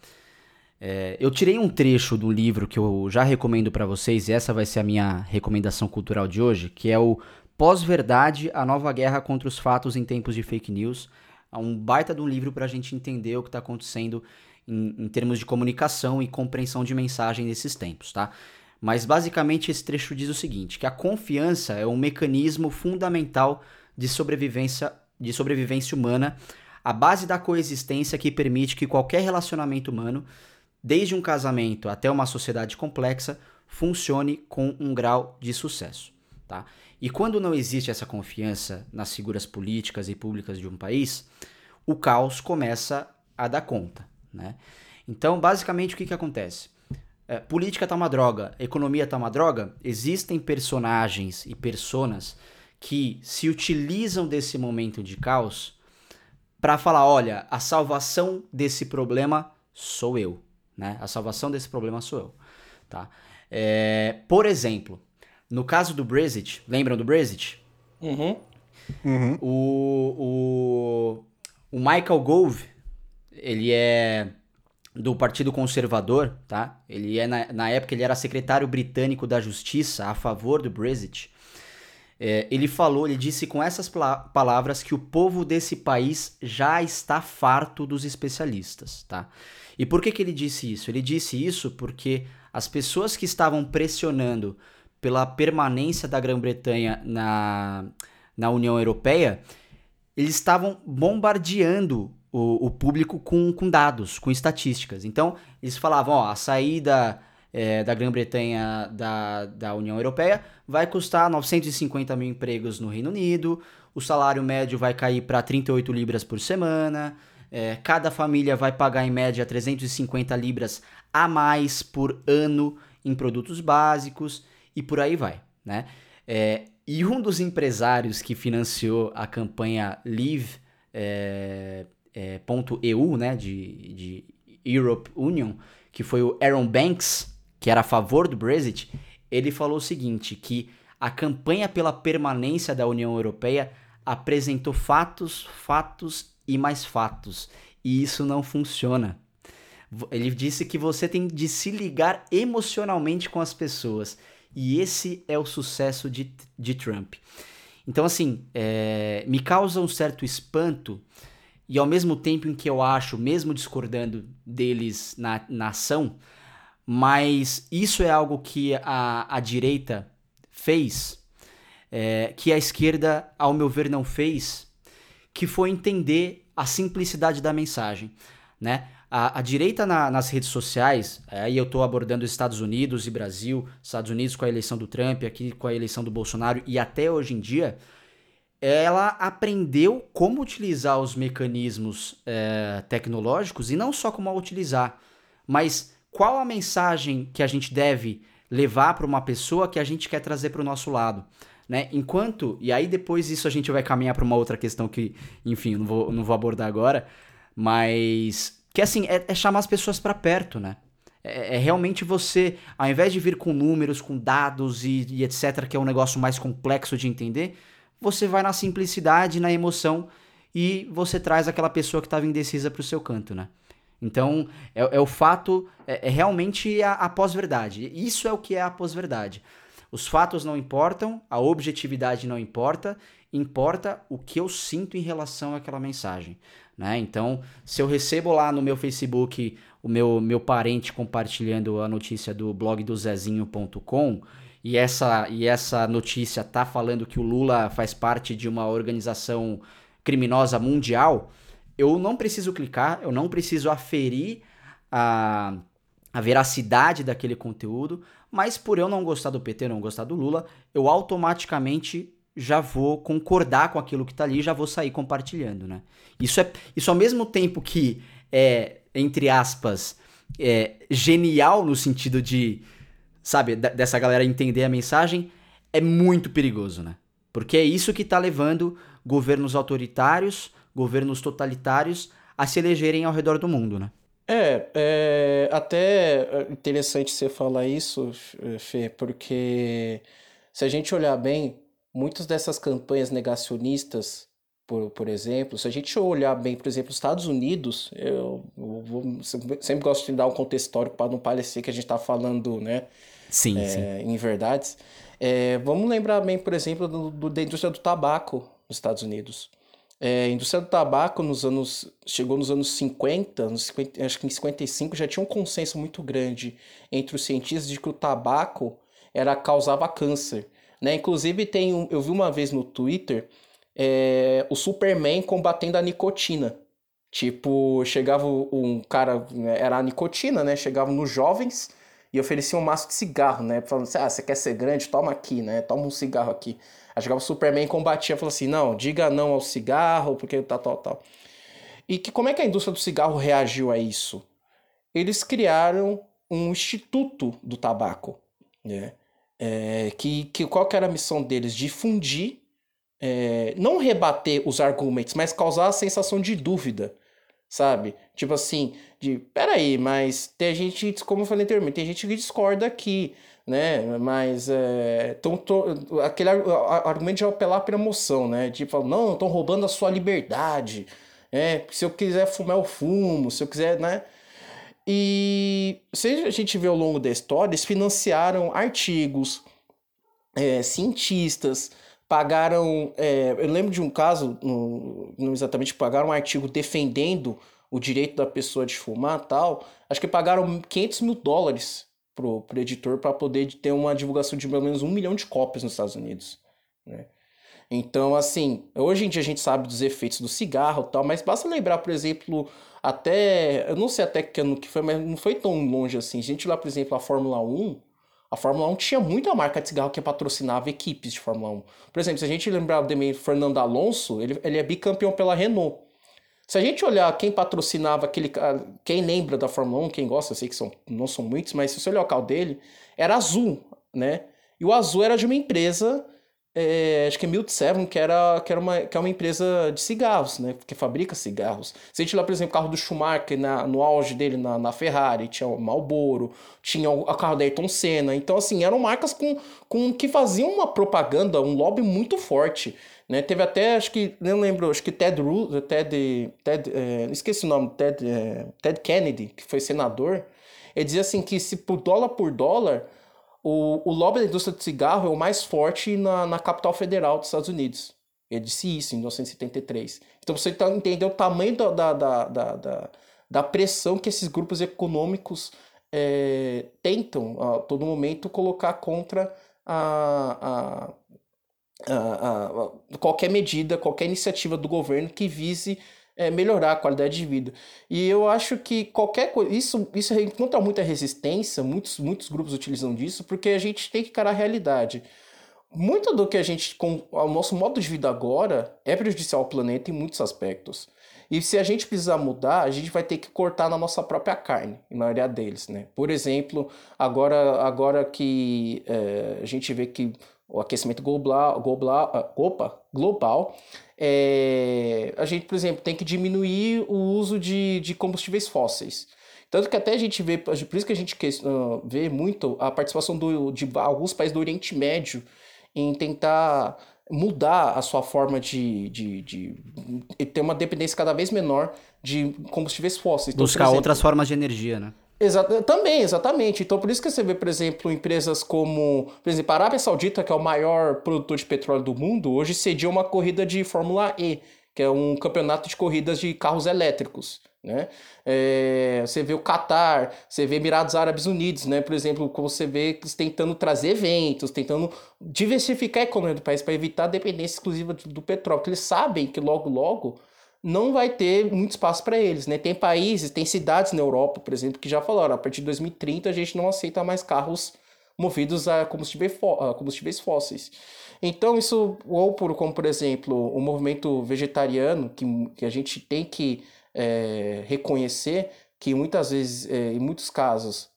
É, eu tirei um trecho do livro que eu já recomendo para vocês, e essa vai ser a minha recomendação cultural de hoje, que é o Pós-Verdade, a Nova Guerra contra os Fatos em Tempos de Fake News. É um baita de um livro para a gente entender o que está acontecendo em, em, termos de comunicação e compreensão de mensagem nesses tempos, tá? Mas basicamente esse trecho diz o seguinte, que a confiança é um mecanismo fundamental de sobrevivência, de sobrevivência humana, a base da coexistência que permite que qualquer relacionamento humano desde um casamento até uma sociedade complexa, funcione com um grau de sucesso. Tá? E quando não existe essa confiança nas figuras políticas e públicas de um país, o caos começa a dar conta. Né? Então, basicamente, o que, que acontece? É, política tá uma droga, economia tá uma droga. Existem personagens e personas que se utilizam desse momento de caos para falar: olha, a salvação desse problema sou eu. Né? A salvação desse problema sou eu. Tá? É, por exemplo, no caso do Brexit, lembram do Brexit? Uhum. Uhum. O, o, o Michael Gove, ele é do Partido Conservador, tá? Ele é na, na época ele era secretário britânico da Justiça a favor do Brexit. É, ele falou, ele disse com essas palavras que o povo desse país já está farto dos especialistas, tá? E por que, que ele disse isso? Ele disse isso porque as pessoas que estavam pressionando pela permanência da Grã-Bretanha na, na União Europeia, eles estavam bombardeando o, o público com, com dados, com estatísticas. Então, eles falavam, ó, a saída é, da Grã-Bretanha da, da União Europeia vai custar 950 mil empregos no Reino Unido, o salário médio vai cair para 38 libras por semana, é, cada família vai pagar em média 350 libras a mais por ano em produtos básicos e por aí vai, né? É, e um dos empresários que financiou a campanha Leave é, é, .eu, né, de, de Europe Union, que foi o Aaron Banks, que era a favor do Brexit, ele falou o seguinte, que a campanha pela permanência da União Europeia apresentou fatos, fatos e mais fatos. E isso não funciona. Ele disse que você tem de se ligar emocionalmente com as pessoas. E esse é o sucesso de, de Trump. Então, assim, é, me causa um certo espanto, e ao mesmo tempo em que eu acho, mesmo discordando deles na, na ação, mas isso é algo que a, a direita fez, é, que a esquerda, ao meu ver, não fez, que foi entender a simplicidade da mensagem, né? A, a direita na, nas redes sociais, aí eu estou abordando os Estados Unidos e Brasil, Estados Unidos com a eleição do Trump, aqui com a eleição do Bolsonaro e até hoje em dia, ela aprendeu como utilizar os mecanismos é, tecnológicos e não só como a utilizar, mas qual a mensagem que a gente deve levar para uma pessoa que a gente quer trazer para o nosso lado. Né? Enquanto, e aí depois isso a gente vai caminhar para uma outra questão que, enfim, não vou, não vou abordar agora, mas que assim, é, é chamar as pessoas para perto, né? É, é, realmente você, ao invés de vir com números, com dados e, e etc., que é um negócio mais complexo de entender, você vai na simplicidade, na emoção e você traz aquela pessoa que estava indecisa para o seu canto, né? Então, é, é o fato, é, é realmente a, a pós-verdade. Isso é o que é a pós-verdade. Os fatos não importam, a objetividade não importa, importa o que eu sinto em relação àquela mensagem. Né? Então, se eu recebo lá no meu Facebook o meu, meu parente compartilhando a notícia do blog do Zezinho.com e essa, e essa notícia tá falando que o Lula faz parte de uma organização criminosa mundial, eu não preciso clicar, eu não preciso aferir a, a veracidade daquele conteúdo, mas por eu não gostar do PT, não gostar do Lula, eu automaticamente já vou concordar com aquilo que está ali, já vou sair compartilhando, né? Isso é isso ao mesmo tempo que é entre aspas é, genial no sentido de sabe dessa galera entender a mensagem é muito perigoso, né? Porque é isso que está levando governos autoritários, governos totalitários a se elegerem ao redor do mundo, né? É, é até interessante você falar isso, Fê, porque se a gente olhar bem, muitas dessas campanhas negacionistas por, por exemplo, se a gente olhar bem, por exemplo, os Estados Unidos, eu, eu vou, sempre gosto de dar um contexto histórico para não parecer que a gente está falando, né? Sim, é, sim. Em verdades. É, vamos lembrar bem, por exemplo, do, do, da indústria do tabaco nos Estados Unidos. É, a indústria do tabaco nos anos chegou nos anos 50, nos 50, acho que em 55 já tinha um consenso muito grande entre os cientistas de que o tabaco era causava câncer, né? Inclusive tem um, eu vi uma vez no Twitter é, o Superman combatendo a nicotina. Tipo, chegava um cara, era a nicotina, né? Chegava nos jovens e oferecia um maço de cigarro, né? Falando assim, ah, você quer ser grande? Toma aqui, né? Toma um cigarro aqui. Aí chegava o Superman e combatia, falou assim, não, diga não ao cigarro, porque tal, tal, tal. E que como é que a indústria do cigarro reagiu a isso? Eles criaram um instituto do tabaco, né? É, que, que qual que era a missão deles? Difundir é, não rebater os argumentos, mas causar a sensação de dúvida, sabe? Tipo assim, de peraí, mas tem gente, como eu falei anteriormente, tem gente que discorda aqui, né? Mas é, tão, tão, aquele argumento de apelar para emoção, né? Tipo, não, estão roubando a sua liberdade. É, se eu quiser fumar, eu fumo, se eu quiser, né? E se a gente vê ao longo da história, eles financiaram artigos, é, cientistas, pagaram. É, eu lembro de um caso, não, exatamente pagaram um artigo defendendo o direito da pessoa de fumar tal. Acho que pagaram 500 mil dólares pro, pro editor para poder ter uma divulgação de pelo menos um milhão de cópias nos Estados Unidos. Né? Então, assim, hoje em dia a gente sabe dos efeitos do cigarro tal, mas basta lembrar, por exemplo, até. Eu não sei até que ano que foi, mas não foi tão longe assim. A gente lá, por exemplo, a Fórmula 1 a Fórmula 1 tinha muita marca de cigarro que patrocinava equipes de Fórmula 1. Por exemplo, se a gente lembrar do Fernando Alonso, ele, ele é bicampeão pela Renault. Se a gente olhar quem patrocinava aquele. Quem lembra da Fórmula 1, quem gosta, eu sei que são, não são muitos, mas se você olhar o carro dele, era azul, né? E o azul era de uma empresa é, acho que é Milt Seven, que, era, que, era uma, que é uma empresa de cigarros, né? Que fabrica cigarros. Se a gente lá, por exemplo, o carro do Schumacher na, no auge dele na, na Ferrari, tinha o Marlboro, tinha o, o carro da Ayrton Senna. Então, assim, eram marcas com, com que faziam uma propaganda, um lobby muito forte. Né? Teve até, acho que, não lembro, acho que Ted, Ru, Ted, Ted é, esqueci o nome, Ted, é, Ted Kennedy, que foi senador, ele dizia assim que se por dólar por dólar o, o lobby da indústria de cigarro é o mais forte na, na capital federal dos Estados Unidos. Ele disse isso em 1973. Então você tá, entendeu o tamanho da, da, da, da, da pressão que esses grupos econômicos é, tentam a todo momento colocar contra a, a, a, a, qualquer medida, qualquer iniciativa do governo que vise é, melhorar a qualidade de vida. E eu acho que qualquer coisa. Isso, isso encontra muita resistência, muitos, muitos grupos utilizam disso, porque a gente tem que encarar a realidade. Muito do que a gente. com o nosso modo de vida agora é prejudicial ao planeta em muitos aspectos. E se a gente precisar mudar, a gente vai ter que cortar na nossa própria carne, em maioria deles, né? Por exemplo, agora, agora que é, a gente vê que o aquecimento global, global, opa, global é, a gente, por exemplo, tem que diminuir o uso de, de combustíveis fósseis. Tanto que até a gente vê, por isso que a gente uh, vê muito a participação do, de alguns países do Oriente Médio em tentar mudar a sua forma de, de, de, de ter uma dependência cada vez menor de combustíveis fósseis. Então, Buscar exemplo, outras formas de energia, né? Exato, também, exatamente. Então, por isso que você vê, por exemplo, empresas como, por exemplo, a Arábia Saudita, que é o maior produtor de petróleo do mundo, hoje cedia uma corrida de Fórmula E, que é um campeonato de corridas de carros elétricos. Né? É, você vê o Catar, você vê Emirados Árabes Unidos, né? por exemplo, como você vê tentando trazer eventos, tentando diversificar a economia do país para evitar a dependência exclusiva do petróleo, porque eles sabem que logo, logo não vai ter muito espaço para eles, né? Tem países, tem cidades na Europa, por exemplo, que já falaram, a partir de 2030 a gente não aceita mais carros movidos a combustíveis, combustíveis fósseis. Então isso, ou por, como por exemplo, o movimento vegetariano, que, que a gente tem que é, reconhecer que muitas vezes, é, em muitos casos,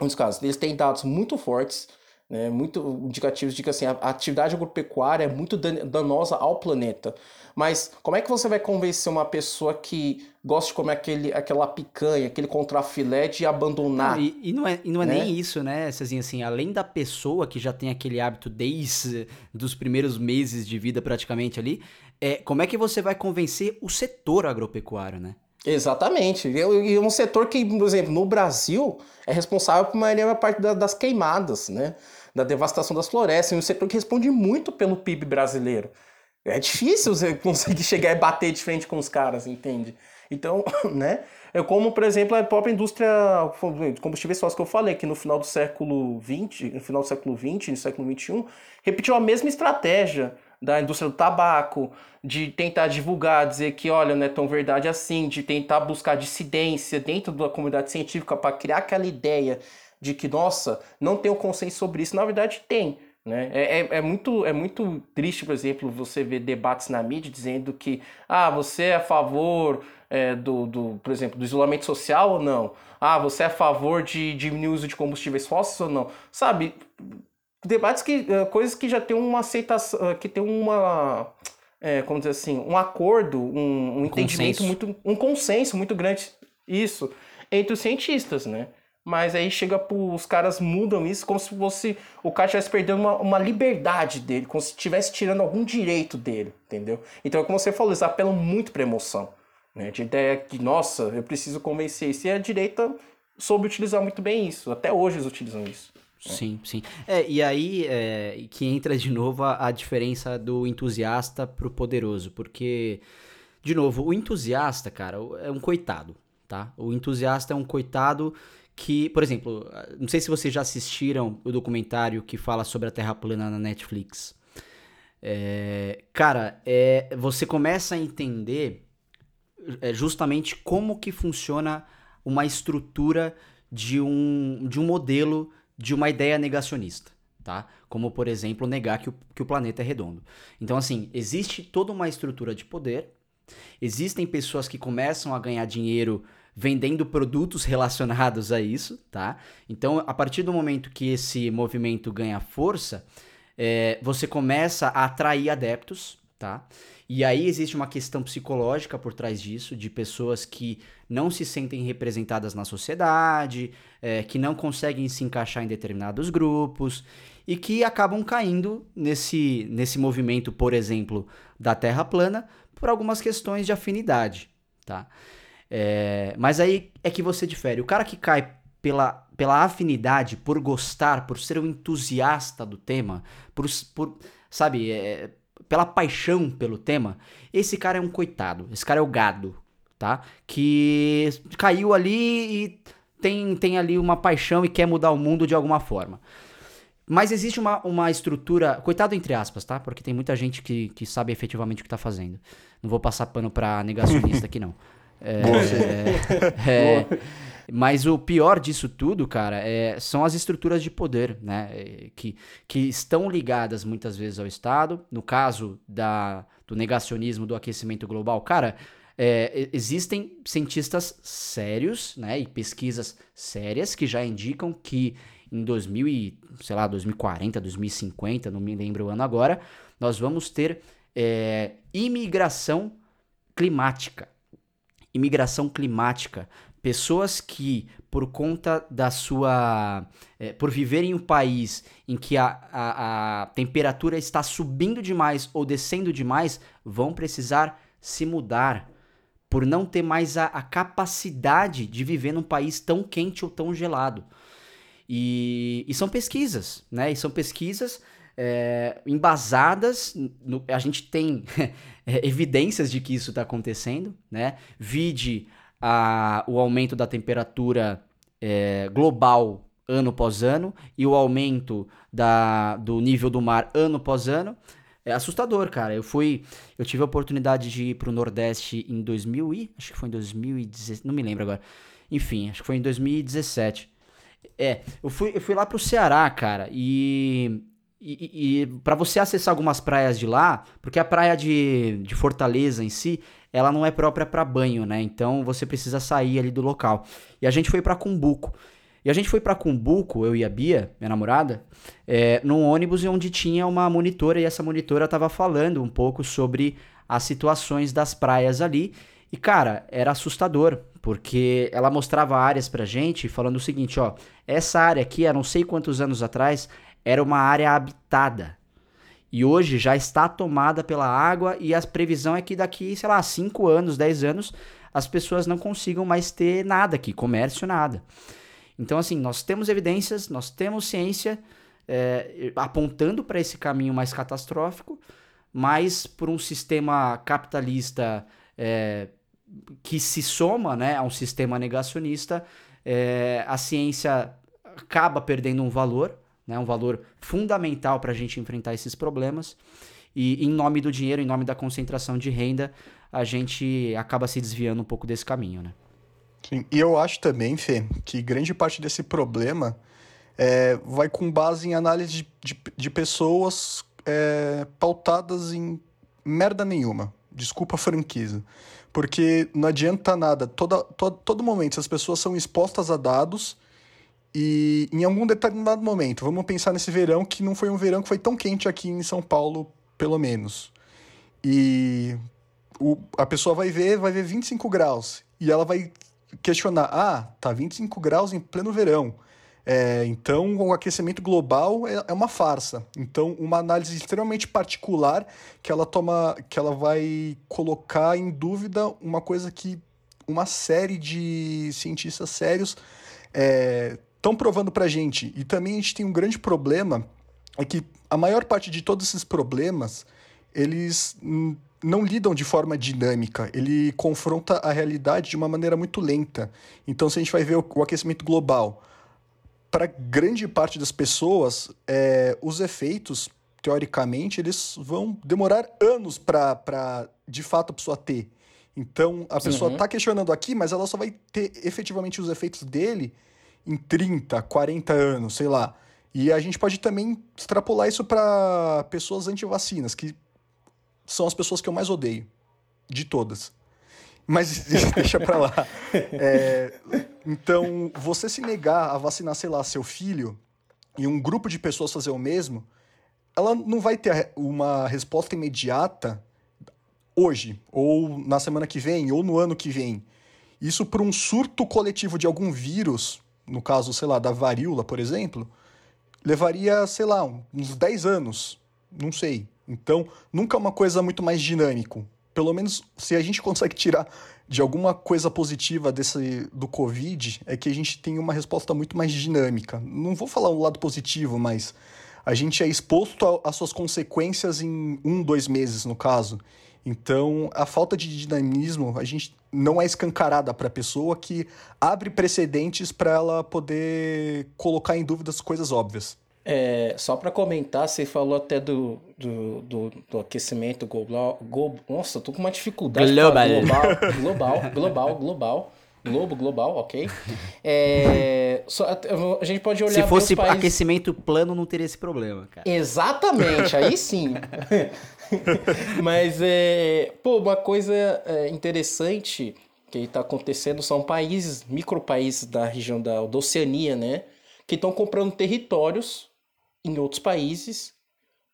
muitos casos, eles têm dados muito fortes, né, muito indicativos de que assim, a atividade agropecuária é muito danosa ao planeta. Mas como é que você vai convencer uma pessoa que gosta de comer aquele, aquela picanha, aquele contrafilé de abandonar? Não, e, e, não é, e não é né? nem isso, né, Cezinha? Assim, além da pessoa que já tem aquele hábito desde dos primeiros meses de vida praticamente ali, é, como é que você vai convencer o setor agropecuário, né? Exatamente. E um setor que, por exemplo, no Brasil é responsável por uma parte das queimadas, né? Da devastação das florestas. E um setor que responde muito pelo PIB brasileiro. É difícil você conseguir chegar e bater de frente com os caras, entende? Então, né? É como, por exemplo, a própria indústria de combustíveis fósseis que eu falei, que no final do século XX, no final do século XX, no século XXI, repetiu a mesma estratégia da indústria do tabaco, de tentar divulgar, dizer que, olha, não é tão verdade assim, de tentar buscar dissidência dentro da comunidade científica para criar aquela ideia de que, nossa, não tem um consenso sobre isso. Na verdade, tem. Né? É, é, é, muito, é muito triste, por exemplo, você ver debates na mídia dizendo que ah, você é a favor é, do, do, por exemplo, do isolamento social ou não? Ah, você é a favor de diminuir o uso de combustíveis fósseis ou não? Sabe, debates que. Uh, coisas que já tem uma aceitação. Uh, que tem uma. É, como dizer assim, um acordo, um, um entendimento consenso. muito. um consenso muito grande. Isso. Entre os cientistas, né? Mas aí chega pro, os caras mudam isso como se fosse o cara estivesse perdendo uma, uma liberdade dele, como se estivesse tirando algum direito dele, entendeu? Então, como você falou, eles apelam muito pra emoção, né? De ideia que, nossa, eu preciso convencer isso. E a direita soube utilizar muito bem isso, até hoje eles utilizam isso. Né? Sim, sim. É, e aí é, que entra de novo a, a diferença do entusiasta pro poderoso, porque, de novo, o entusiasta, cara, é um coitado, tá? O entusiasta é um coitado que, por exemplo, não sei se vocês já assistiram o documentário que fala sobre a Terra plana na Netflix. É, cara, é, você começa a entender é, justamente como que funciona uma estrutura de um, de um modelo de uma ideia negacionista, tá? Como, por exemplo, negar que o, que o planeta é redondo. Então, assim, existe toda uma estrutura de poder, existem pessoas que começam a ganhar dinheiro vendendo produtos relacionados a isso, tá? Então, a partir do momento que esse movimento ganha força, é, você começa a atrair adeptos, tá? E aí existe uma questão psicológica por trás disso, de pessoas que não se sentem representadas na sociedade, é, que não conseguem se encaixar em determinados grupos e que acabam caindo nesse, nesse movimento, por exemplo, da Terra plana, por algumas questões de afinidade, tá? É, mas aí é que você difere. O cara que cai pela, pela afinidade, por gostar, por ser um entusiasta do tema, por, por sabe, é, pela paixão pelo tema, esse cara é um coitado. Esse cara é o gado, tá? Que caiu ali e tem, tem ali uma paixão e quer mudar o mundo de alguma forma. Mas existe uma, uma estrutura, coitado entre aspas, tá? Porque tem muita gente que, que sabe efetivamente o que tá fazendo. Não vou passar pano pra negacionista aqui, não. É, é, é, mas o pior disso tudo, cara, é, são as estruturas de poder, né? É, que, que estão ligadas muitas vezes ao Estado. No caso da, do negacionismo do aquecimento global, cara, é, existem cientistas sérios, né? E pesquisas sérias que já indicam que em 2000 e, sei lá, 2040, 2050, não me lembro o ano agora, nós vamos ter é, imigração climática imigração climática. Pessoas que, por conta da sua. É, por viver em um país em que a, a, a temperatura está subindo demais ou descendo demais, vão precisar se mudar por não ter mais a, a, capacidade de viver num país tão quente ou tão gelado. E, e são pesquisas, né? E são pesquisas é, embasadas. No, a gente tem é, evidências de que isso está acontecendo, né? Vide a, o aumento da temperatura é, global ano após ano e o aumento da, do nível do mar ano após ano. É assustador, cara. Eu fui, eu tive a oportunidade de ir para o Nordeste em 2000 e acho que foi em 2017, não me lembro agora. Enfim, acho que foi em 2017. É, eu fui, eu fui lá pro Ceará, cara, e e, e para você acessar algumas praias de lá, porque a praia de, de Fortaleza em si, ela não é própria para banho, né? Então você precisa sair ali do local. E a gente foi para Cumbuco. E a gente foi para Cumbuco, eu e a Bia, minha namorada, é, num ônibus onde tinha uma monitora e essa monitora estava falando um pouco sobre as situações das praias ali. E cara, era assustador, porque ela mostrava áreas pra gente falando o seguinte, ó, essa área aqui, há não sei quantos anos atrás, era uma área habitada. E hoje já está tomada pela água e a previsão é que daqui, sei lá, 5 anos, 10 anos, as pessoas não consigam mais ter nada aqui, comércio, nada. Então, assim, nós temos evidências, nós temos ciência é, apontando para esse caminho mais catastrófico, mas por um sistema capitalista é, que se soma né, a um sistema negacionista, é, a ciência acaba perdendo um valor, né, um valor fundamental para a gente enfrentar esses problemas. E em nome do dinheiro, em nome da concentração de renda, a gente acaba se desviando um pouco desse caminho, né? Sim, e eu acho também, Fê, que grande parte desse problema é, vai com base em análise de, de, de pessoas é, pautadas em merda nenhuma. Desculpa a franqueza. Porque não adianta nada. Toda, todo, todo momento, as pessoas são expostas a dados e em algum determinado momento, vamos pensar nesse verão, que não foi um verão que foi tão quente aqui em São Paulo, pelo menos. E o, a pessoa vai ver, vai ver 25 graus. E ela vai questionar: ah, tá 25 graus em pleno verão. É, então, o aquecimento global é, é, uma farsa. Então, uma análise extremamente particular que ela toma, que ela vai colocar em dúvida uma coisa que uma série de cientistas sérios estão provando para gente. E também a gente tem um grande problema é que a maior parte de todos esses problemas eles não lidam de forma dinâmica, ele confronta a realidade de uma maneira muito lenta. Então, se a gente vai ver o, aquecimento global, para grande parte das pessoas, é, os efeitos, teoricamente, eles vão demorar anos para, de fato, a pessoa ter. Então, a pessoa está uhum. questionando aqui, mas ela só vai ter efetivamente os efeitos dele em 30, 40 anos, sei lá. E a gente pode também extrapolar isso para pessoas anti-vacinas, que são as pessoas que eu mais odeio. De todas. Mas deixa pra lá. É, então, você se negar a vacinar, sei lá, seu filho e um grupo de pessoas fazer o mesmo, ela não vai ter uma resposta imediata hoje, ou na semana que vem, ou no ano que vem. Isso por um surto coletivo de algum vírus, no caso, sei lá, da varíola, por exemplo, levaria, sei lá, uns 10 anos. Não sei. Então, nunca é uma coisa muito mais dinâmico. Pelo menos se a gente consegue tirar de alguma coisa positiva desse do Covid, é que a gente tem uma resposta muito mais dinâmica. Não vou falar um lado positivo, mas a gente é exposto às suas consequências em um, dois meses, no caso. Então, a falta de dinamismo, a gente não é escancarada para a pessoa que abre precedentes para ela poder colocar em dúvida as coisas óbvias. É, só para comentar, você falou até do, do, do, do aquecimento global, global. Nossa, eu tô com uma dificuldade. Global. Global, global, global, global. Globo, global, ok. É, só, a gente pode olhar. Se fosse países... aquecimento plano, não teria esse problema, cara. Exatamente, aí sim. Mas, é, pô, uma coisa é, interessante que está acontecendo são países, micropaíses da região da, da Oceania, né? Que estão comprando territórios em outros países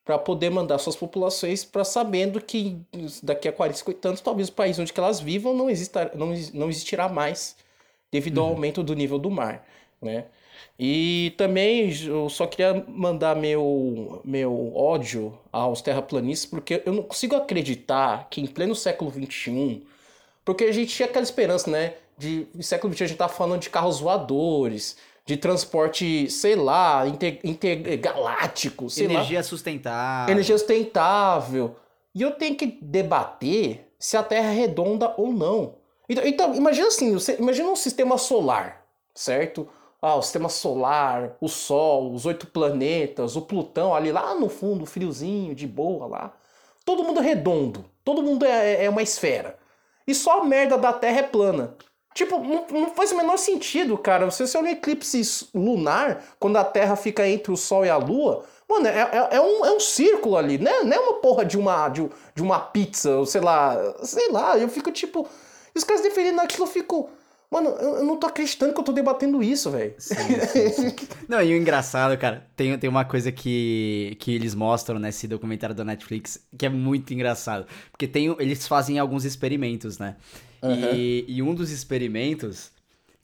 para poder mandar suas populações para sabendo que daqui a 40, 50 anos, talvez o país onde elas vivam não, exista, não, não existirá mais devido ao uhum. aumento do nível do mar, né? E também eu só queria mandar meu, meu ódio aos terraplanistas, porque eu não consigo acreditar que em pleno século XXI, porque a gente tinha aquela esperança, né? De, no século XXI a gente tá falando de carros voadores, de transporte, sei lá, inter, intergaláctico, sei Energia lá. sustentável. Energia sustentável. E eu tenho que debater se a Terra é redonda ou não. Então, então imagina assim, imagina um sistema solar, certo? Ah, o sistema solar, o Sol, os oito planetas, o Plutão ali lá no fundo, friozinho, de boa lá. Todo mundo é redondo, todo mundo é, é uma esfera. E só a merda da Terra é plana. Tipo, não, não, faz o menor sentido, cara. Você se olha um eclipse lunar, quando a Terra fica entre o Sol e a Lua, mano, é, é, é um, é um círculo ali, né? Não é uma porra de uma, de, de uma pizza, ou sei lá, sei lá, eu fico tipo. Os caras defendendo aquilo, eu fico. Mano, eu, não tô acreditando que eu tô debatendo isso, velho. não, e o engraçado, cara, tem, tem uma coisa que, que eles mostram nesse documentário da Netflix que é muito engraçado. Porque tem, eles fazem alguns experimentos, né? Uhum. E, e um dos experimentos,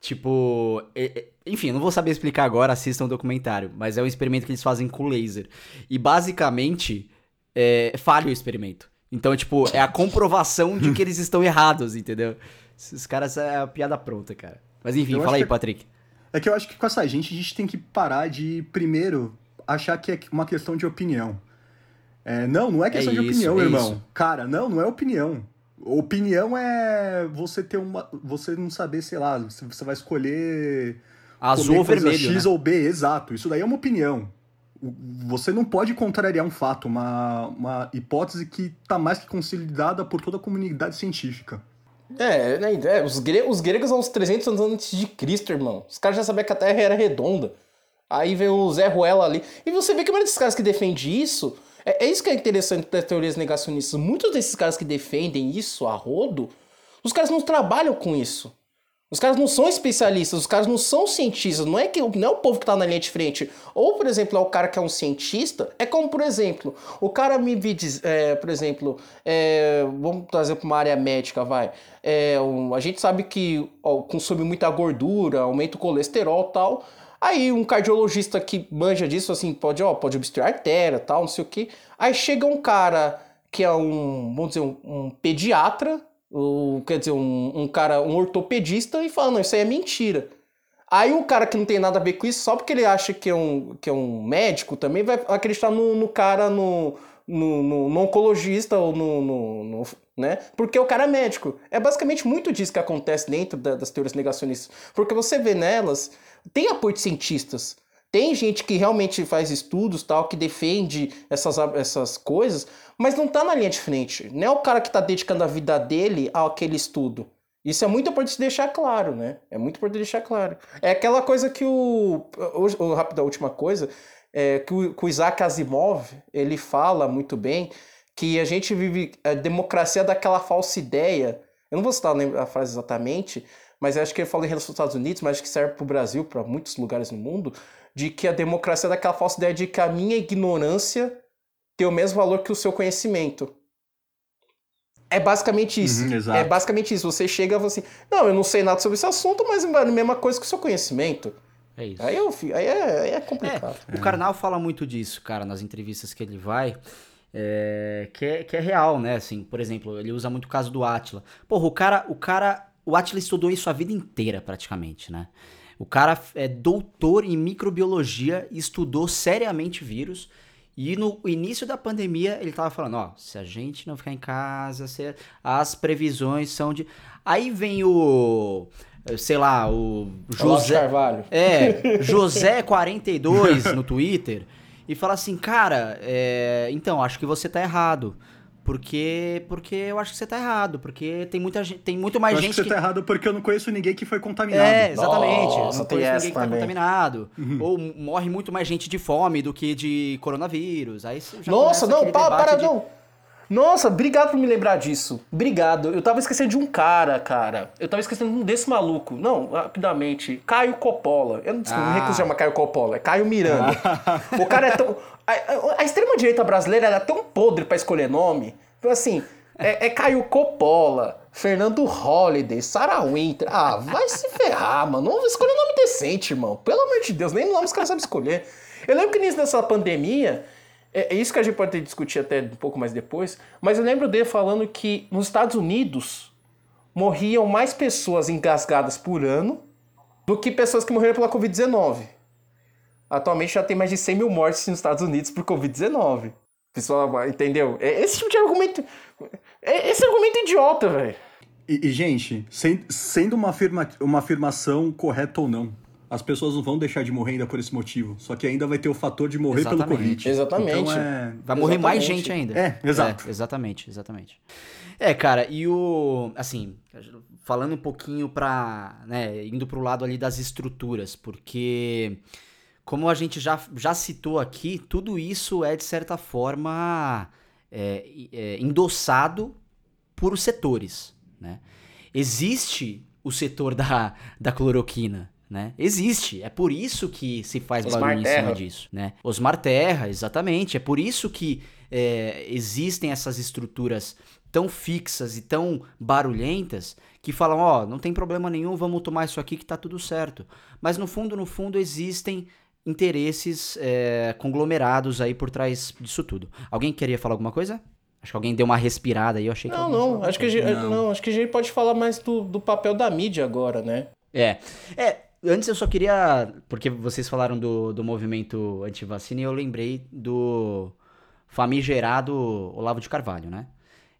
tipo. Enfim, não vou saber explicar agora, assistam o documentário. Mas é um experimento que eles fazem com laser. E basicamente, é, falha o experimento. Então, tipo, é a comprovação de que eles estão errados, entendeu? Esses caras é a piada pronta, cara. Mas enfim, eu fala aí, que... Patrick. É que eu acho que com essa gente a gente tem que parar de, primeiro, achar que é uma questão de opinião. É, não, não é questão é de opinião, é irmão. Isso. Cara, não, não é opinião. Opinião é você ter uma. Você não saber, sei lá, você vai escolher. Azul ou vermelho. X né? ou B, exato. Isso daí é uma opinião. Você não pode contrariar um fato, uma, uma hipótese que está mais que consolidada por toda a comunidade científica. É, né, é os, gre os gregos há uns 300 anos antes de Cristo, irmão. Os caras já sabiam que a Terra era redonda. Aí vem o Zé Ruela ali. E você vê que a maioria desses caras que defende isso. É, é isso que é interessante das teorias negacionistas. Muitos desses caras que defendem isso a rodo, os caras não trabalham com isso. Os caras não são especialistas, os caras não são cientistas, não é que não é o povo que está na linha de frente. Ou, por exemplo, é o cara que é um cientista, é como, por exemplo, o cara me diz, é, por exemplo, é, vamos trazer para uma área médica, vai. É, um, a gente sabe que ó, consome muita gordura, aumenta o colesterol tal. Aí um cardiologista que manja disso, assim, pode, ó, pode obstruir a artéria tal, não sei o que. Aí chega um cara que é um, vamos dizer, um, um pediatra o, quer dizer, um, um cara, um ortopedista, e fala, não, isso aí é mentira. Aí o cara que não tem nada a ver com isso, só porque ele acha que é um, que é um médico, também vai acreditar no, no cara, no, no, no, no, oncologista ou no, no, no, né? Porque o cara é médico. É basicamente muito disso que acontece dentro da, das teorias negacionistas. Porque você vê nelas, tem apoio de cientistas. Tem gente que realmente faz estudos, tal, que defende essas, essas coisas, mas não está na linha de frente. Não é o cara que está dedicando a vida dele àquele estudo. Isso é muito importante deixar claro, né? É muito importante deixar claro. É aquela coisa que o. o, o rápido, a última coisa. É, que, o, que o Isaac Asimov ele fala muito bem que a gente vive a democracia daquela falsa ideia. Eu não vou citar a frase exatamente, mas acho que ele fala em relação aos Estados Unidos, mas acho que serve para o Brasil, para muitos lugares no mundo, de que a democracia é daquela falsa ideia de que a minha ignorância tem o mesmo valor que o seu conhecimento. É basicamente isso. Uhum, é basicamente isso. Você chega e fala assim: Não, eu não sei nada sobre esse assunto, mas é a mesma coisa que o seu conhecimento. É isso. Aí, eu, aí, é, aí é complicado. É, o Karnal fala muito disso, cara, nas entrevistas que ele vai. É, que, é, que é real, né? Assim, por exemplo, ele usa muito o caso do Atila. Porra, o cara, o cara. O Atila estudou isso a vida inteira, praticamente, né? O cara é doutor em microbiologia, estudou seriamente vírus e no início da pandemia, ele tava falando, ó, se a gente não ficar em casa, se, as previsões são de... Aí vem o sei lá, o José Carvalho. É, José 42 no Twitter e fala assim, cara, é, então acho que você tá errado. Porque, porque eu acho que você tá errado, porque tem muita gente, tem muito mais eu gente acho que você que... tá errado porque eu não conheço ninguém que foi contaminado. É, exatamente. Nossa, não conheço ninguém que foi contaminado. Uhum. Ou morre muito mais gente de fome do que de coronavírus. Aí Nossa, não, para, para, de... não. Nossa, obrigado por me lembrar disso. Obrigado. Eu tava esquecendo de um cara, cara. Eu tava esquecendo de um desse maluco. Não, rapidamente. Caio Coppola. Eu não, ah. não recuso chamar Caio Coppola. É Caio Miranda. Ah. O cara é tão... A, a, a extrema-direita brasileira era tão podre para escolher nome. Assim, é, é Caio Coppola, Fernando Holliday, Sarah Winter. Ah, vai se ferrar, mano. Escolha um nome decente, irmão. Pelo amor de Deus, nem nome os caras sabem escolher. Eu lembro que nisso dessa pandemia... É, é isso que a gente pode discutir até um pouco mais depois, mas eu lembro dele falando que nos Estados Unidos morriam mais pessoas engasgadas por ano do que pessoas que morreram pela Covid-19. Atualmente já tem mais de 100 mil mortes nos Estados Unidos por Covid-19. Pessoal, entendeu? É esse tipo de argumento. É esse argumento idiota, velho. E, e, gente, sendo uma, afirma, uma afirmação correta ou não, as pessoas não vão deixar de morrer ainda por esse motivo. Só que ainda vai ter o fator de morrer exatamente. pelo Covid. Exatamente. Então é... Vai morrer exatamente. mais gente ainda. É, exato. É, exatamente, exatamente. É, cara, e o. Assim, falando um pouquinho pra. Né, indo pro lado ali das estruturas, porque como a gente já, já citou aqui, tudo isso é, de certa forma, é, é, endossado por setores. Né? Existe o setor da, da cloroquina. Né? Existe, é por isso que se faz Osmar barulho Terra. em cima disso, né? Osmar Terra, exatamente, é por isso que é, existem essas estruturas tão fixas e tão barulhentas que falam, ó, oh, não tem problema nenhum, vamos tomar isso aqui que tá tudo certo. Mas no fundo, no fundo, existem interesses é, conglomerados aí por trás disso tudo. Alguém queria falar alguma coisa? Acho que alguém deu uma respirada aí, eu achei que Não, não, acho que, gente, não. não. acho que a gente pode falar mais do, do papel da mídia agora, né? É. É, antes eu só queria. Porque vocês falaram do, do movimento anti-vacina e eu lembrei do famigerado Olavo de Carvalho, né?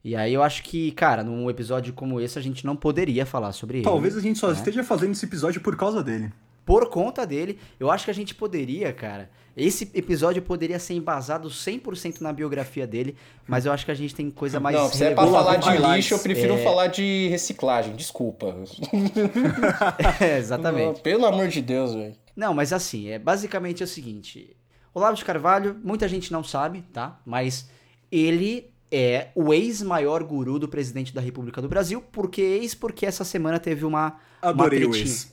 E aí eu acho que, cara, num episódio como esse a gente não poderia falar sobre Talvez ele. Talvez a gente só né? esteja fazendo esse episódio por causa dele por conta dele. Eu acho que a gente poderia, cara. Esse episódio poderia ser embasado 100% na biografia dele, mas eu acho que a gente tem coisa mais. Não, se é pra falar de lixo, eu prefiro é... falar de reciclagem, desculpa. é, exatamente. Não, pelo amor de Deus, velho. Não, mas assim, é basicamente é o seguinte: Olavo de Carvalho, muita gente não sabe, tá? Mas ele é o ex-maior guru do presidente da República do Brasil. Por que ex? Porque essa semana teve uma. Adorei uma o ex.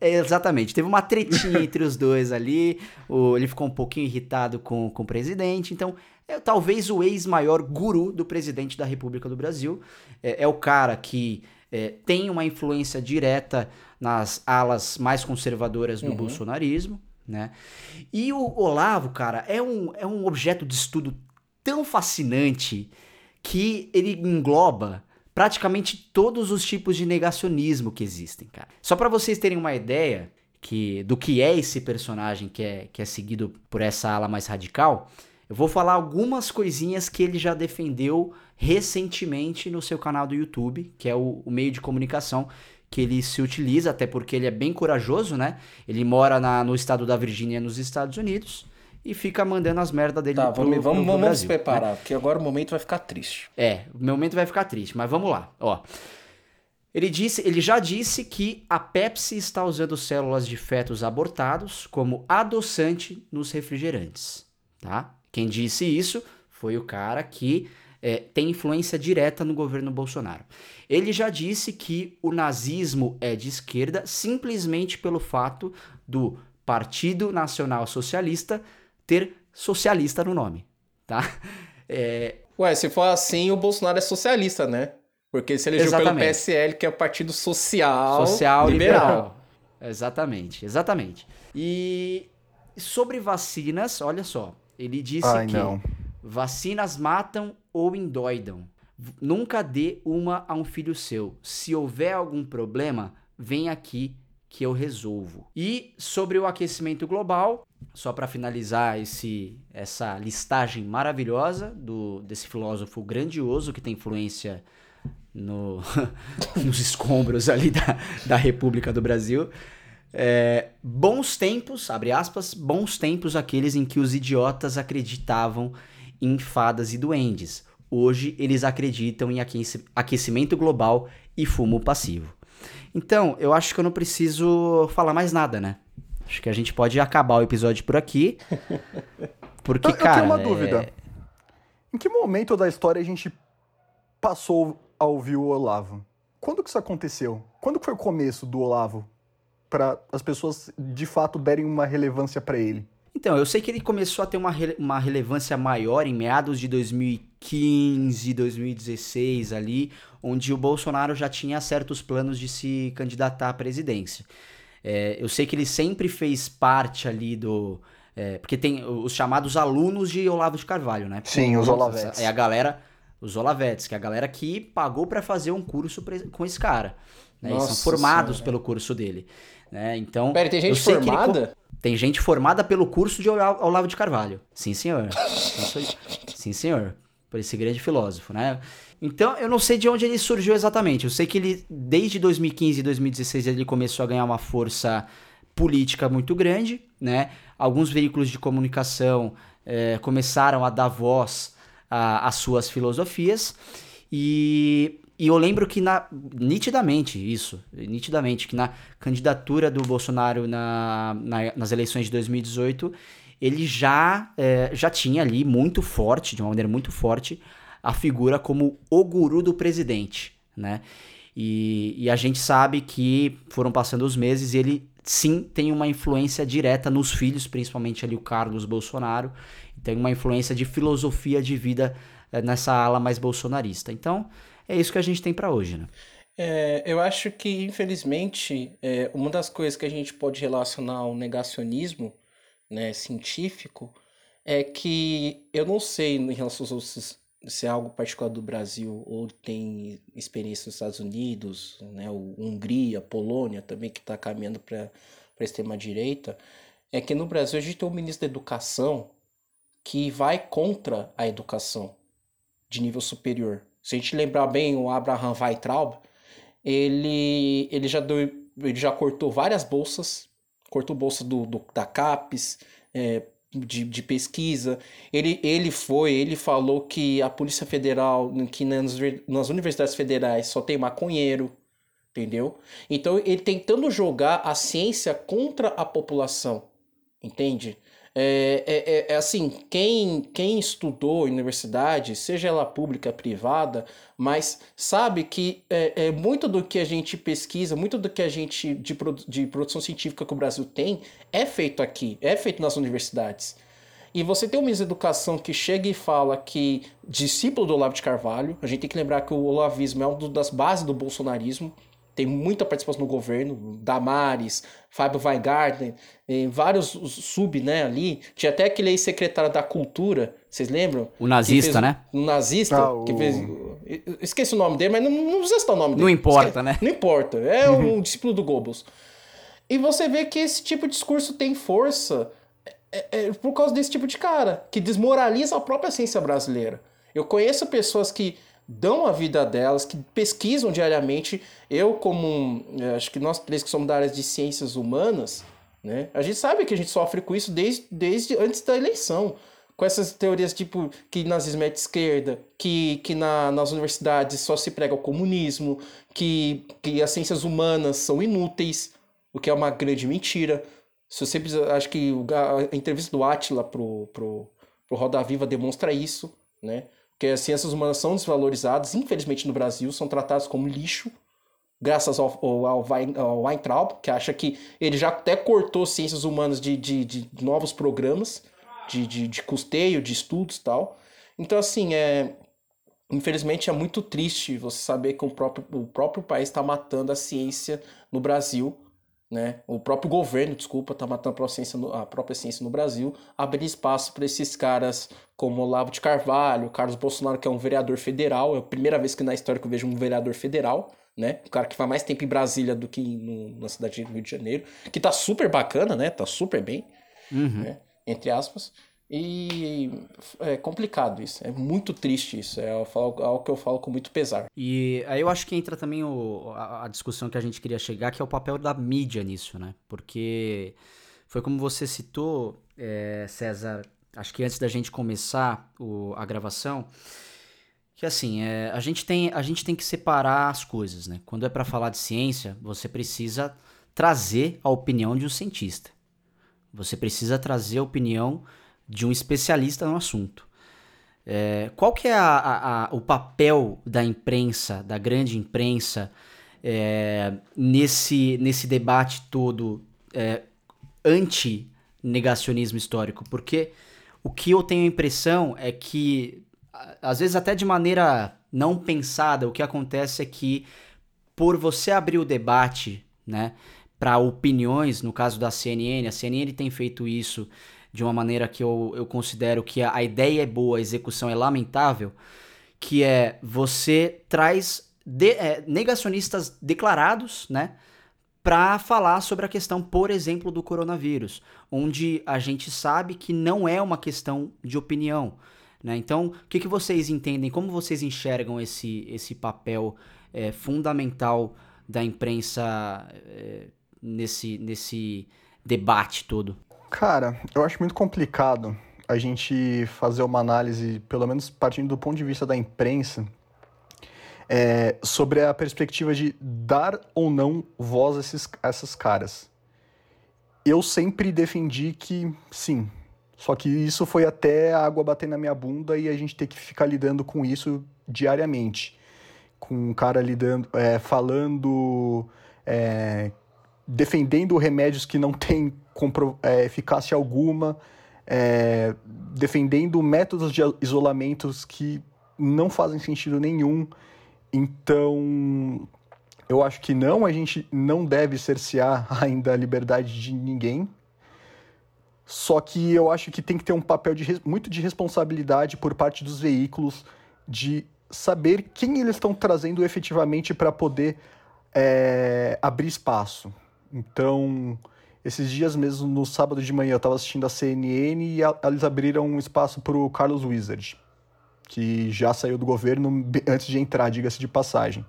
É, exatamente. Teve uma tretinha entre os dois ali. O, ele ficou um pouquinho irritado com, com o presidente. Então, é talvez o ex-maior guru do presidente da República do Brasil. É, é o cara que é, tem uma influência direta nas alas mais conservadoras do uhum. bolsonarismo. Né? E o Olavo, cara, é um, é um objeto de estudo tão fascinante que ele engloba praticamente todos os tipos de negacionismo que existem, cara. Só para vocês terem uma ideia que do que é esse personagem que é, que é seguido por essa ala mais radical, eu vou falar algumas coisinhas que ele já defendeu recentemente no seu canal do YouTube, que é o, o meio de comunicação que ele se utiliza, até porque ele é bem corajoso, né? Ele mora na, no estado da Virgínia, nos Estados Unidos e fica mandando as merdas dele tá, pro, vamos, pro, pro vamos Brasil, se preparar, né? porque agora o momento vai ficar triste. É, o momento vai ficar triste, mas vamos lá, ó. Ele, disse, ele já disse que a Pepsi está usando células de fetos abortados como adoçante nos refrigerantes, tá? Quem disse isso foi o cara que é, tem influência direta no governo Bolsonaro. Ele já disse que o nazismo é de esquerda simplesmente pelo fato do Partido Nacional Socialista ter socialista no nome, tá? É... Ué, se for assim, o Bolsonaro é socialista, né? Porque se elegeu exatamente. pelo PSL, que é o Partido Social, Social Liberal. liberal. Exatamente, exatamente. E sobre vacinas, olha só, ele disse Ai, que não. vacinas matam ou endoidam. Nunca dê uma a um filho seu. Se houver algum problema, vem aqui que eu resolvo. E sobre o aquecimento global, só para finalizar esse, essa listagem maravilhosa do, desse filósofo grandioso que tem influência no, nos escombros ali da, da República do Brasil. É, bons tempos, abre aspas, bons tempos aqueles em que os idiotas acreditavam em fadas e duendes. Hoje eles acreditam em aquecimento global e fumo passivo. Então, eu acho que eu não preciso falar mais nada, né? Acho que a gente pode acabar o episódio por aqui. Porque, eu, cara. Eu tenho uma é... dúvida. Em que momento da história a gente passou a ouvir o Olavo? Quando que isso aconteceu? Quando foi o começo do Olavo? Para as pessoas de fato derem uma relevância para ele? Então, eu sei que ele começou a ter uma, rele uma relevância maior em meados de 2015, 2016 ali, onde o Bolsonaro já tinha certos planos de se candidatar à presidência. É, eu sei que ele sempre fez parte ali do. É, porque tem os chamados alunos de Olavo de Carvalho, né? Sim, os Olavetes. É a galera, os Olavetes, que é a galera que pagou para fazer um curso com esse cara. Né? Eles são formados senhora. pelo curso dele. Né? Então, Pera, tem gente formada? Ele, tem gente formada pelo curso de Olavo de Carvalho. Sim, senhor. Sim, senhor. Por esse grande filósofo, né? Então, eu não sei de onde ele surgiu exatamente. Eu sei que ele, desde 2015 e 2016, ele começou a ganhar uma força política muito grande, né? Alguns veículos de comunicação é, começaram a dar voz às suas filosofias e, e eu lembro que na, nitidamente isso, nitidamente que na candidatura do Bolsonaro na, na nas eleições de 2018 ele já, é, já tinha ali muito forte, de uma maneira muito forte, a figura como o guru do presidente, né? E, e a gente sabe que foram passando os meses e ele sim tem uma influência direta nos filhos, principalmente ali o Carlos Bolsonaro, tem uma influência de filosofia de vida é, nessa ala mais bolsonarista. Então, é isso que a gente tem para hoje, né? É, eu acho que, infelizmente, é, uma das coisas que a gente pode relacionar ao negacionismo né, científico é que eu não sei em relação aos outros se é algo particular do Brasil ou tem experiência nos Estados Unidos, né, Hungria, Polônia também que está caminhando para a extrema direita, é que no Brasil a gente tem um ministro da Educação que vai contra a educação de nível superior. Se a gente lembrar bem o Abraham Weitraub, ele, ele, já, deu, ele já cortou várias bolsas, cortou bolsa do, do da CAPES, é, de, de pesquisa. Ele, ele foi, ele falou que a Polícia Federal, que nas, nas universidades federais só tem maconheiro, entendeu? Então ele tentando jogar a ciência contra a população, entende? É, é, é, é, assim, quem, quem estudou em universidade, seja ela pública, privada, mas sabe que é, é, muito do que a gente pesquisa, muito do que a gente de, de produção científica que o Brasil tem, é feito aqui, é feito nas universidades. E você tem uma educação que chega e fala que discípulo do Olavo de Carvalho, a gente tem que lembrar que o olavismo é uma das bases do bolsonarismo, tem muita participação no governo, Damares, Fábio Weingarten, vários sub, né, ali. Tinha até aquele ex-secretário da Cultura, vocês lembram? O nazista, fez, né? Um nazista, ah, o... que fez... Esqueci o nome dele, mas não, não precisa citar o nome dele. Não importa, Esque... né? Não importa, é uhum. um discípulo do Goebbels. E você vê que esse tipo de discurso tem força é, é, por causa desse tipo de cara, que desmoraliza a própria ciência brasileira. Eu conheço pessoas que dão a vida delas, que pesquisam diariamente. Eu, como é, acho que nós três que somos da área de ciências humanas, né, a gente sabe que a gente sofre com isso desde, desde antes da eleição. Com essas teorias tipo que nazismo é de esquerda, que, que na, nas universidades só se prega o comunismo, que, que as ciências humanas são inúteis, o que é uma grande mentira. Se você precisa, acho que a entrevista do Atila pro, pro, pro Roda Viva demonstra isso, né? Que as ciências humanas são desvalorizadas, infelizmente no Brasil, são tratadas como lixo, graças ao, ao, ao Weintraub, que acha que ele já até cortou ciências humanas de, de, de novos programas, de, de, de custeio, de estudos e tal. Então, assim, é, infelizmente é muito triste você saber que o próprio, o próprio país está matando a ciência no Brasil né? O próprio governo, desculpa, está matando a própria, ciência no, a própria ciência no Brasil, abrir espaço para esses caras como Olavo de Carvalho, Carlos Bolsonaro, que é um vereador federal, é a primeira vez que na história que eu vejo um vereador federal, né? O cara que faz mais tempo em Brasília do que no, na cidade do Rio de Janeiro, que tá super bacana, né? Tá super bem, uhum. né? entre aspas. E é complicado isso, é muito triste isso, é algo que eu falo com muito pesar. E aí eu acho que entra também o, a, a, discussão que a gente queria chegar, que é o papel da mídia nisso, né? Porque foi como você citou, é, César, acho que antes da gente começar o, a gravação, que assim, é, a, gente tem, a gente tem que separar as coisas, né? Quando é para falar de ciência, você precisa trazer a opinião de um cientista. Você precisa trazer a opinião de um especialista no assunto. É, qual que é a, a, a, o papel da imprensa, da grande imprensa, é, nesse, nesse debate todo é, anti-negacionismo histórico? Porque o que eu tenho a impressão é que, às vezes até de maneira não pensada, o que acontece é que por você abrir o debate, né, para opiniões, no caso da CNN, a CNN tem feito isso de uma maneira que eu, eu considero que a, ideia é boa, a execução é lamentável, que é você traz de, é, negacionistas declarados, né? Para falar sobre a questão, por exemplo, do coronavírus, onde a gente sabe que não é uma questão de opinião. Né? Então, o que, que vocês entendem? Como vocês enxergam esse, esse papel é, fundamental da imprensa é, nesse, nesse debate todo? Cara, eu acho muito complicado a gente fazer uma análise, pelo menos partindo do ponto de vista da imprensa, é, sobre a perspectiva de dar ou não voz a esses, a essas caras. Eu sempre defendi que sim, só que isso foi até a água bater na minha bunda e a gente ter que ficar lidando com isso diariamente. com um cara lidando, é, falando, é, defendendo remédios que não têm é, eficácia alguma, é, defendendo métodos de isolamentos que não fazem sentido nenhum. Então, eu acho que não, a gente não deve cercear ainda a liberdade de ninguém. Só que eu acho que tem que ter um papel de, muito de responsabilidade por parte dos veículos de saber quem eles estão trazendo efetivamente para poder é, abrir espaço. Então, esses dias mesmo, no sábado de manhã, eu estava assistindo a CNN e eles abriram um espaço para o Carlos Wizard, que já saiu do governo antes de entrar, diga-se de passagem.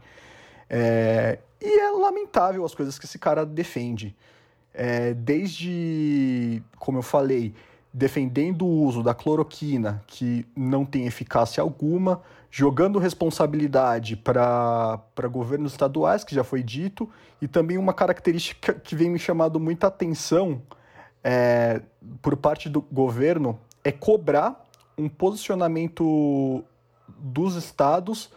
É, e é lamentável as coisas que esse cara defende. É, desde, como eu falei, defendendo o uso da cloroquina, que não tem eficácia alguma, jogando responsabilidade para governos estaduais, que já foi dito, e também uma característica que vem me chamando muita atenção é, por parte do governo é cobrar um posicionamento dos estados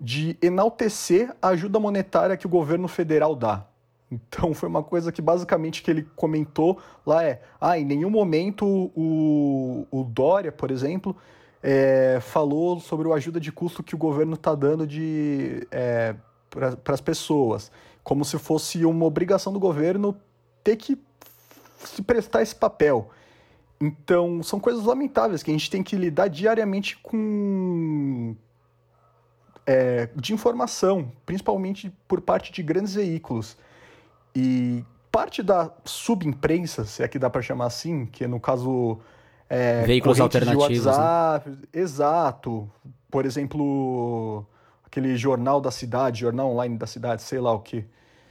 de enaltecer a ajuda monetária que o governo federal dá. Então foi uma coisa que basicamente que ele comentou lá é, ah, em nenhum momento o, o Dória, por exemplo, é, falou sobre a ajuda de custo que o governo está dando de é, para as pessoas, como se fosse uma obrigação do governo ter que se prestar esse papel. Então, são coisas lamentáveis que a gente tem que lidar diariamente com, é, de informação, principalmente por parte de grandes veículos. E parte da subimprensa, se é que dá para chamar assim, que no caso é, veículos alternativos, né? WhatsApp, né? exato. Por exemplo, aquele jornal da cidade, jornal online da cidade, sei lá o que,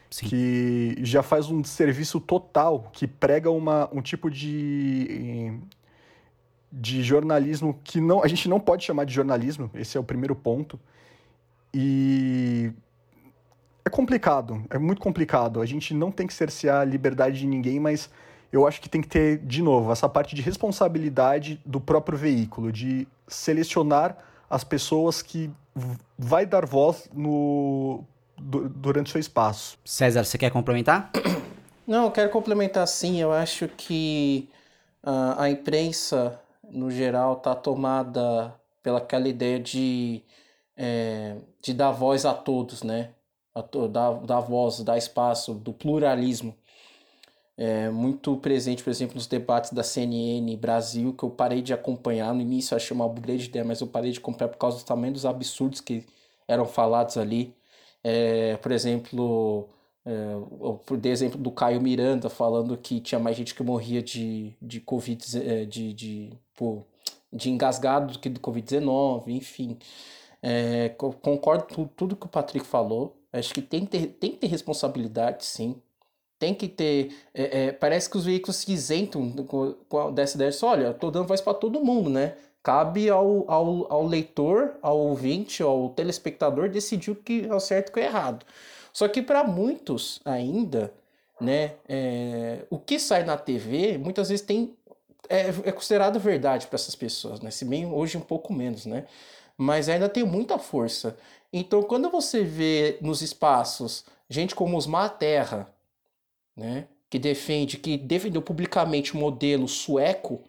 Sim. que já faz um serviço total, que prega uma, um tipo de de jornalismo que não a gente não pode chamar de jornalismo, esse é o primeiro ponto. E é complicado, é muito complicado. A gente não tem que cercear a liberdade de ninguém, mas eu acho que tem que ter, de novo, essa parte de responsabilidade do próprio veículo, de selecionar as pessoas que vai dar voz no, durante o seu espaço. César, você quer complementar? Não, eu quero complementar sim. Eu acho que uh, a imprensa, no geral, está tomada pelaquela ideia de é, de dar voz a todos, né? A to, dar, dar voz, dar espaço, do pluralismo. É muito presente, por exemplo, nos debates da CNN Brasil, que eu parei de acompanhar. No início eu achei uma grande ideia, mas eu parei de acompanhar por causa do tamanho dos absurdos que eram falados ali. É, por exemplo, é, exemplo do Caio Miranda falando que tinha mais gente que morria de, de Covid, é, de, de, de engasgado do que do Covid-19, enfim. É, concordo com tudo que o Patrick falou. Acho que tem que ter, tem que ter responsabilidade, sim. Tem que ter. É, é, parece que os veículos se isentam dessa ideia. Só, olha, tô dando voz para todo mundo, né? Cabe ao, ao, ao leitor, ao ouvinte, ao telespectador decidir o que é o certo e o que é errado. Só que para muitos ainda, né, é, o que sai na TV muitas vezes tem é, é considerado verdade para essas pessoas, né? Se bem hoje um pouco menos, né? mas ainda tem muita força. Então, quando você vê nos espaços gente como Osmar Terra, né, que defende, que defendeu publicamente o modelo sueco,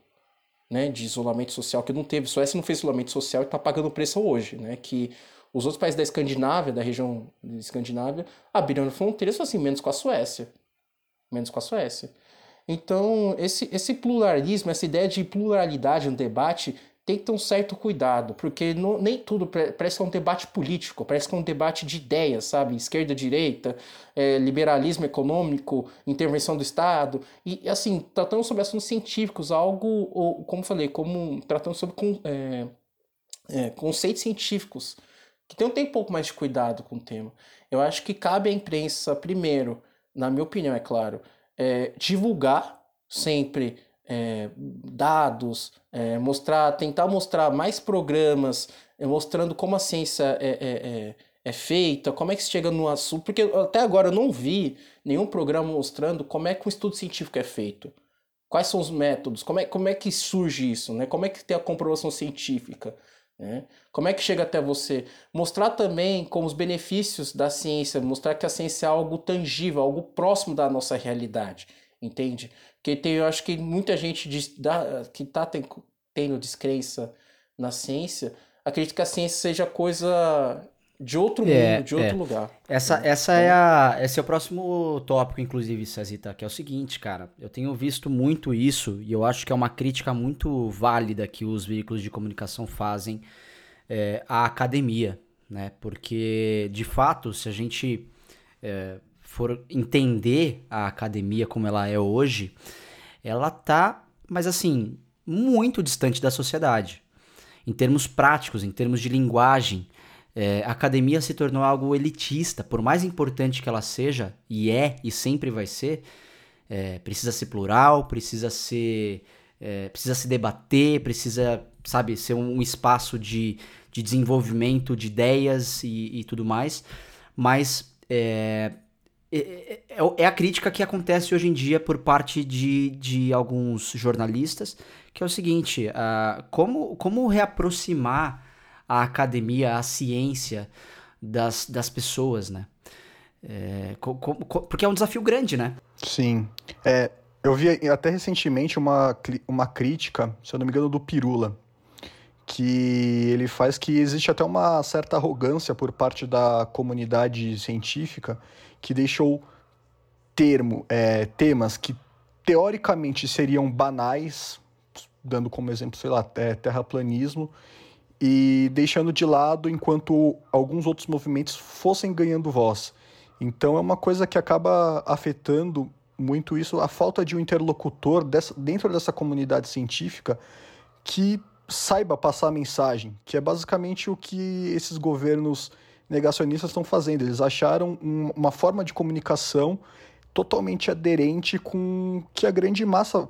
né, de isolamento social, que não teve, Suécia não fez isolamento social e está pagando preço hoje, né, que os outros países da Escandinávia, da região da Escandinávia, abriram fronteiras assim, menos com a Suécia. Menos com a Suécia. Então, esse, esse pluralismo, essa ideia de pluralidade no debate tem que ter um certo cuidado, porque não, nem tudo parece que é um debate político, parece que é um debate de ideias, sabe? Esquerda, direita, é, liberalismo econômico, intervenção do Estado, e assim, tratando sobre assuntos científicos, algo, ou, como falei, como tratando sobre é, é, conceitos científicos, que tem, tem um pouco mais de cuidado com o tema. Eu acho que cabe à imprensa, primeiro, na minha opinião, é claro, é, divulgar sempre é, dados, é, mostrar, tentar mostrar mais programas, é, mostrando como a ciência é, é, é, é, feita, como é que se chega no assunto, porque até agora eu não vi nenhum programa mostrando como é que um estudo científico é feito. Quais são os métodos? Como é, como é que surge isso? Né? Como é que tem a comprovação científica? Né? Como é que chega até você? Mostrar também como os benefícios da ciência, mostrar que a ciência é algo tangível, algo próximo da nossa realidade, entende? Porque tem, eu acho que muita gente diz, que está tendo descrença na ciência, acredita que a ciência seja coisa de outro é, mundo, de outro é. lugar. Essa, né? essa é a, esse é o próximo tópico, inclusive, Cezita, que é o seguinte, cara. Eu tenho visto muito isso e eu acho que é uma crítica muito válida que os veículos de comunicação fazem é, à academia, né? Porque, de fato, se a gente é, for entender a academia como ela é hoje, ela tá, mas assim, muito distante da sociedade. Em termos práticos, em termos de linguagem, é, a academia se tornou algo elitista, por mais importante que ela seja, e é e sempre vai ser, é, precisa ser plural, precisa ser. É, precisa se debater, precisa, sabe, ser um, espaço de, de desenvolvimento de ideias e, e tudo mais. Mas é, é, é, é, a crítica que acontece hoje em dia por parte de, de alguns jornalistas, que é o seguinte: uh, como, como reaproximar a academia, a ciência das, das pessoas, né? É, porque é um desafio grande, né? Sim. É, eu vi até recentemente uma, uma crítica, se eu não me engano, do Pirula, que ele faz que existe até uma certa arrogância por parte da comunidade científica que deixou termo, é, temas que teoricamente seriam banais, dando como exemplo, sei lá, é, terraplanismo, e deixando de lado enquanto alguns outros movimentos fossem ganhando voz. Então é uma coisa que acaba afetando muito isso, a falta de um interlocutor dessa, dentro dessa comunidade científica que saiba passar a mensagem, que é basicamente o que esses governos negacionistas estão fazendo. Eles acharam um, uma forma de comunicação totalmente aderente com que a grande massa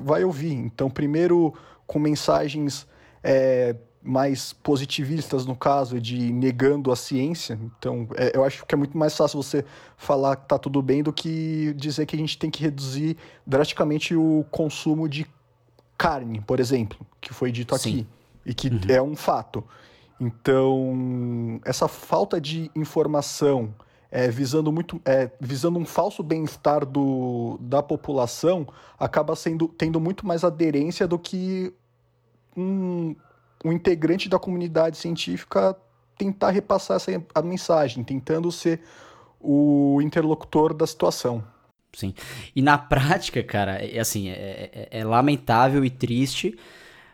vai ouvir. Então, primeiro com mensagens é, mais positivistas no caso, de negando a ciência. Então, é, eu acho que é muito mais fácil você falar que tá tudo bem do que dizer que a gente tem que reduzir drasticamente o consumo de carne, por exemplo, que foi dito Sim. aqui e que uhum. é um fato. Então, essa falta de informação é, visando muito é, visando um falso bem-estar da população acaba sendo tendo muito mais aderência do que um, um integrante da comunidade científica tentar repassar essa a mensagem, tentando ser o interlocutor da situação. Sim. E na prática, cara, é assim, é, é, é lamentável e triste,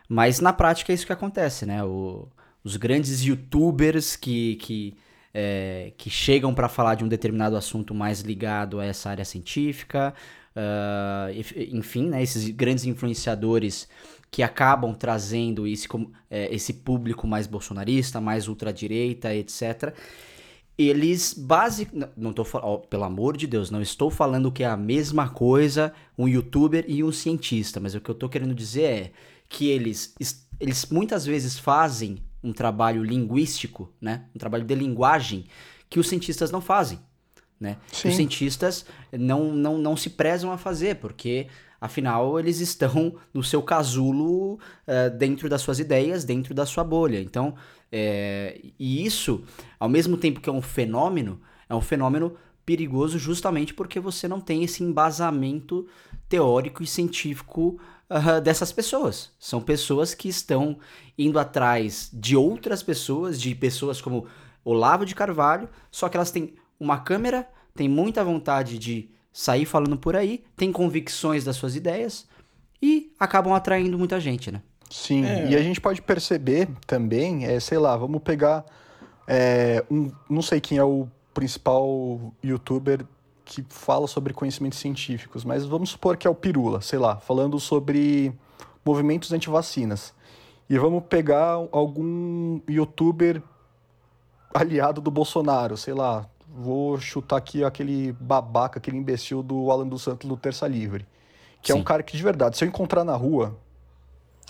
mas na prática é isso que acontece, né? O, os grandes youtubers que, que, é, que chegam para falar de um determinado assunto mais ligado a essa área científica, uh, enfim, né, esses grandes influenciadores que acabam trazendo esse, é, esse público mais bolsonarista, mais ultradireita, etc. Eles basicamente. Não tô falando. Pelo amor de Deus, não estou falando que é a mesma coisa um youtuber e um cientista, mas o que eu estou querendo dizer é que eles, eles muitas vezes fazem um trabalho linguístico, né? um trabalho de linguagem, que os cientistas não fazem. Né? Os cientistas não, não, não se prezam a fazer, porque Afinal, eles estão no seu casulo uh, dentro das suas ideias, dentro da sua bolha. Então, é, e isso, ao mesmo tempo que é um fenômeno, é um fenômeno perigoso justamente porque você não tem esse embasamento teórico e científico uh, dessas pessoas. São pessoas que estão indo atrás de outras pessoas, de pessoas como Olavo de Carvalho, só que elas têm uma câmera, têm muita vontade de sair falando por aí, tem convicções das suas ideias e acabam atraindo muita gente, né? Sim, é. e a gente pode perceber também, é, sei lá, vamos pegar é, um, não sei quem é o principal youtuber que fala sobre conhecimentos científicos, mas vamos supor que é o Pirula, sei lá, falando sobre movimentos anti-vacinas. E vamos pegar algum youtuber aliado do Bolsonaro, sei lá, vou chutar aqui aquele babaca, aquele imbecil do Alan dos Santos do Terça Livre. Que Sim. é um cara que, de verdade, se eu encontrar na rua,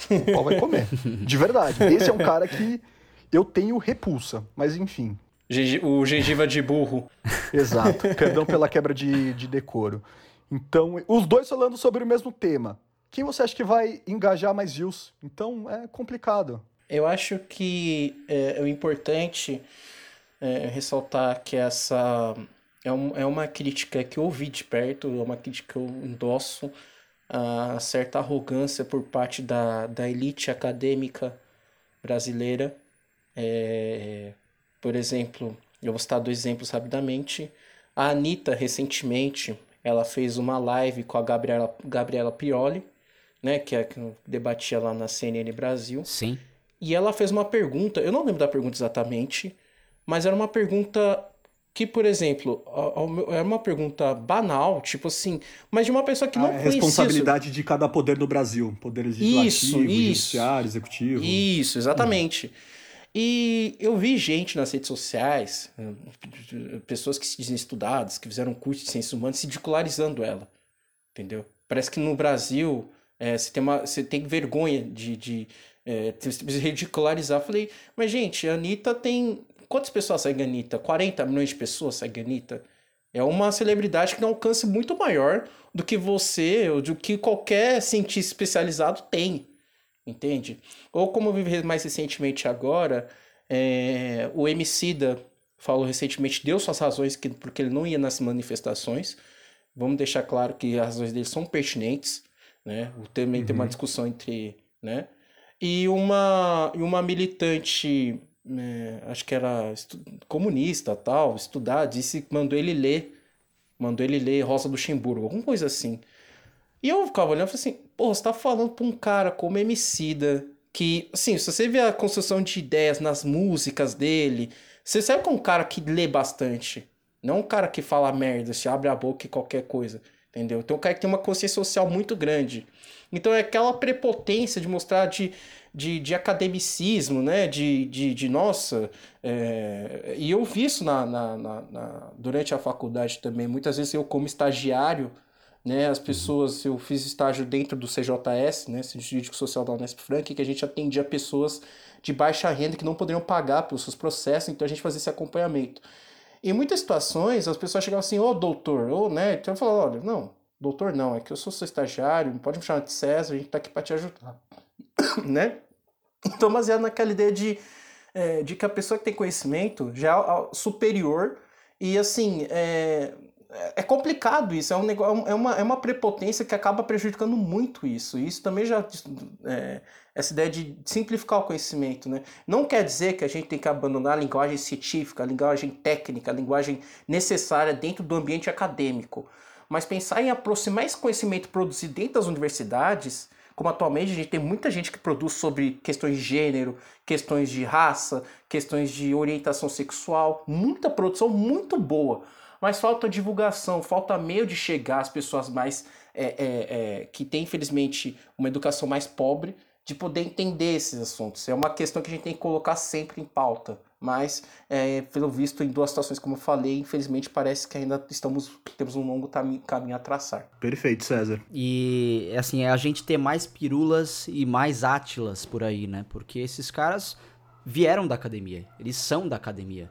o pau vai comer. De verdade. Esse é um cara que eu tenho repulsa, mas enfim. O gengiva de burro. Exato. Perdão pela quebra de, de decoro. Então, os dois falando sobre o mesmo tema. Quem você acha que vai engajar mais views? Então, é complicado. eu acho que é, é importante é, ressaltar que essa é, um, é uma crítica que eu ouvi de perto, é uma crítica que eu endosso a certa arrogância por parte da, da elite acadêmica brasileira. É, por exemplo, eu vou citar dois exemplos rapidamente. A Anitta, recentemente, ela fez uma live com a Gabriela, Gabriela Pioli, né, que é que debatia lá na CNN Brasil. Sim. E ela fez uma pergunta, eu não lembro da pergunta exatamente, mas era uma pergunta que, por exemplo, era uma pergunta banal, tipo assim, mas de uma pessoa que não a conhecia. responsabilidade isso. de cada poder do Brasil, poder legislativo, isso, judiciário, executivo. Isso, exatamente. Uhum. E eu vi gente nas redes sociais, pessoas que se dizem estudadas, que fizeram curso de ciências humanas, ridicularizando ela, entendeu? Parece que no Brasil é, você, tem uma, você tem vergonha de, de é, ridicularizar. Falei, mas gente, a Anitta tem. Quantas pessoas seguem a Anitta? 40 milhões de pessoas seguem a Anitta? É uma celebridade que tem um alcance muito maior do que você ou do que qualquer cientista especializado tem. Entende? Ou como eu vi mais recentemente agora, é, o Emicida falou recentemente, deu suas razões que, porque ele não ia nas manifestações. Vamos deixar claro que as razões dele são pertinentes. Né? Também uhum. tem uma uhum. discussão entre. Né? e uma, e uma militante, é, acho que era comunista, tal, estudar, disse, mandou ele ler, mandou ele ler Rosa do Luxemburgo, alguma coisa assim. E eu ficava olhando e falei assim, pô, você tá falando pra um cara como Emicida, que, assim, se você vê a construção de ideias nas músicas dele, você sabe que é um cara que lê bastante, não um cara que fala merda, se abre a boca e qualquer coisa, entendeu? Então um cara que tem uma consciência social muito grande. Então é aquela prepotência de mostrar de, de, de academicismo, né? De, de, de nossa. É... E eu vi isso na, na, na, na, durante a faculdade também. Muitas vezes eu, como estagiário, né? As pessoas, eu fiz estágio dentro do CJS, né? Centro Jurídico Social da Unesp Frank, que a gente atendia pessoas de baixa renda que não poderiam pagar pelos seus processos, então a gente fazia esse acompanhamento. Em muitas situações, as pessoas chegavam assim, ô oh, doutor, ô, oh, né? Então eu falava, olha, não, doutor não, é que eu sou seu estagiário, pode me chamar de César, a gente tá aqui para te ajudar, né? Então, baseado naquela ideia de, é, de que a pessoa que tem conhecimento já é superior e, assim, é, é complicado isso, é, um negócio, é, uma, é uma prepotência que acaba prejudicando muito isso. E isso também já. É, essa ideia de simplificar o conhecimento, né? Não quer dizer que a gente tem que abandonar a linguagem científica, a linguagem técnica, a linguagem necessária dentro do ambiente acadêmico mas pensar em aproximar esse conhecimento produzido dentro das universidades, como atualmente a gente tem muita gente que produz sobre questões de gênero, questões de raça, questões de orientação sexual, muita produção muito boa, mas falta divulgação, falta meio de chegar às pessoas mais é, é, é, que têm infelizmente uma educação mais pobre de poder entender esses assuntos. É uma questão que a gente tem que colocar sempre em pauta mas é, pelo visto em duas situações como eu falei, infelizmente parece que ainda estamos temos um longo caminho a traçar. Perfeito, César. E assim, é a gente ter mais pirulas e mais átilas por aí, né? Porque esses caras vieram da academia, eles são da academia.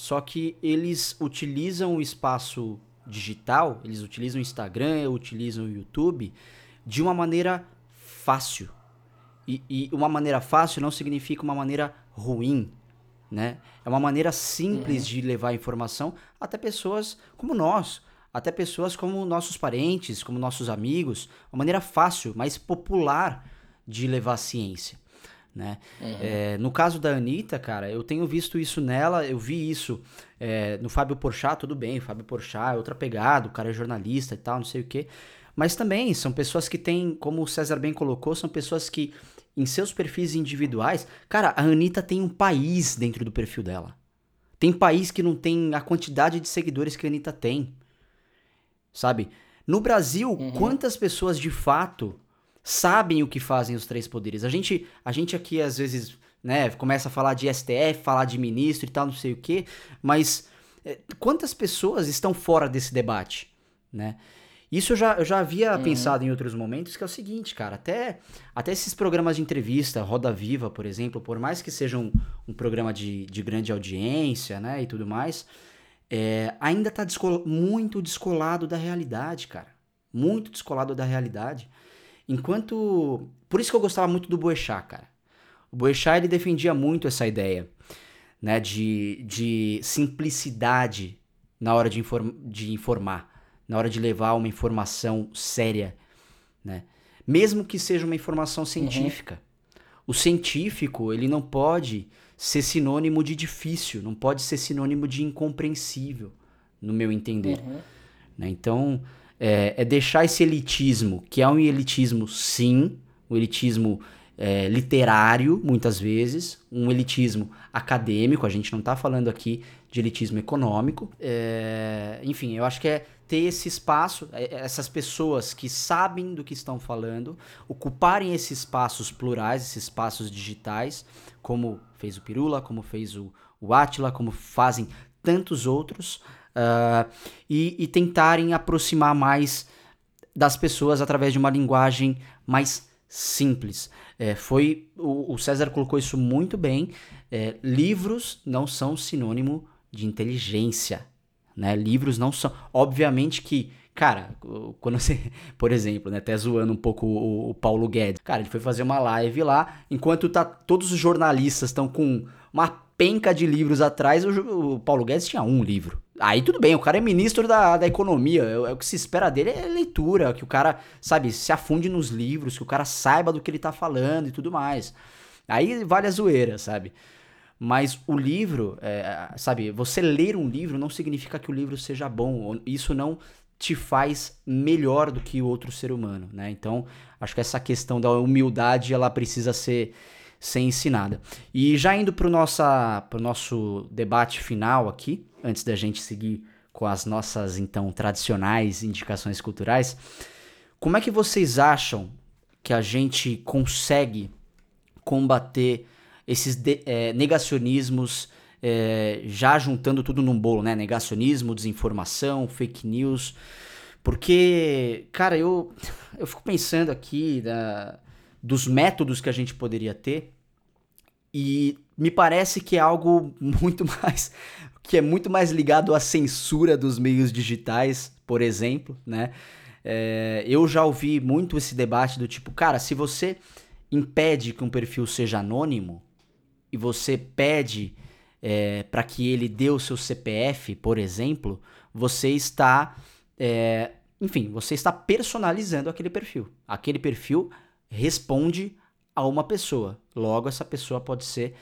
Só que eles utilizam o espaço digital, eles utilizam o Instagram, utilizam o YouTube de uma maneira fácil. E, e uma maneira fácil não significa uma maneira ruim né? É uma maneira simples uhum. de levar informação até pessoas como nós, até pessoas como nossos parentes, como nossos amigos, uma maneira fácil, mais popular de levar ciência. Né? Uhum. É, no caso da Anitta, cara, eu tenho visto isso nela, eu vi isso é, no Fábio Porchat, tudo bem, o Fábio Porchat é outra pegada, o cara é jornalista e tal, não sei o que, mas também são pessoas que têm, como o César bem colocou, são pessoas que em seus perfis individuais. Cara, a Anitta tem um país dentro do perfil dela. Tem país que não tem a quantidade de seguidores que a Anitta tem. Sabe? No Brasil, uhum. quantas pessoas de fato sabem o que fazem os três poderes? A gente, a gente aqui às vezes, né, começa a falar de STF, falar de ministro e tal, não sei o quê, mas é, quantas pessoas estão fora desse debate, né? Isso eu já, eu já havia uhum. pensado em outros momentos, que é o seguinte, cara, até, até esses programas de entrevista, Roda Viva, por exemplo, por mais que seja um, um programa de, de grande audiência, né, e tudo mais, é, ainda tá descol muito descolado da realidade, cara. Muito descolado da realidade. Enquanto... Por isso que eu gostava muito do Boechat, cara. O Boechat ele defendia muito essa ideia né, de, de simplicidade na hora de, inform de informar, na hora de levar uma informação séria, né? mesmo que seja uma informação científica. Uhum. O científico ele não pode ser sinônimo de difícil, não pode ser sinônimo de incompreensível, no meu entender. Uhum. Né? Então, é, é, deixar esse elitismo, que é um elitismo, sim, um elitismo é, literário, muitas vezes, um elitismo acadêmico, a gente não está falando aqui de elitismo econômico. É, enfim, eu acho que é ter esse espaço, é, essas pessoas que sabem do que estão falando, ocuparem esses espaços plurais, esses espaços digitais, como fez o Pirula, como fez o, o Atila, como fazem tantos outros, uh, e, e tentarem aproximar mais das pessoas através de uma linguagem mais simples. É, foi o, o, César colocou isso muito bem. É, livros não são sinônimo de inteligência, né? Livros não são. Obviamente que, cara, quando você, por exemplo, né, até zoando um pouco o, o Paulo Guedes, cara, ele foi fazer uma live lá, enquanto tá todos os jornalistas estão com uma penca de livros atrás, o, o Paulo Guedes tinha um livro. Aí tudo bem, o cara é ministro da, da economia. É, é, o que se espera dele é leitura, que o cara, sabe, se afunde nos livros, que o cara saiba do que ele tá falando e tudo mais. Aí vale a zoeira, sabe? Mas o livro, é, sabe, você ler um livro não significa que o livro seja bom. Isso não te faz melhor do que o outro ser humano, né? Então, acho que essa questão da humildade, ela precisa ser, ser ensinada. E já indo para o nosso debate final aqui, antes da gente seguir com as nossas então tradicionais indicações culturais, como é que vocês acham que a gente consegue combater esses é, negacionismos, é, já juntando tudo num bolo, né? Negacionismo, desinformação, fake news. Porque, cara, eu, eu fico pensando aqui da, dos métodos que a gente poderia ter e me parece que é algo muito mais que é muito mais ligado à censura dos meios digitais, por exemplo, né? É, eu já ouvi muito esse debate do tipo, cara, se você impede que um perfil seja anônimo e você pede é, para que ele dê o seu CPF, por exemplo, você está, é, enfim, você está personalizando aquele perfil. Aquele perfil responde a uma pessoa. Logo, essa pessoa pode ser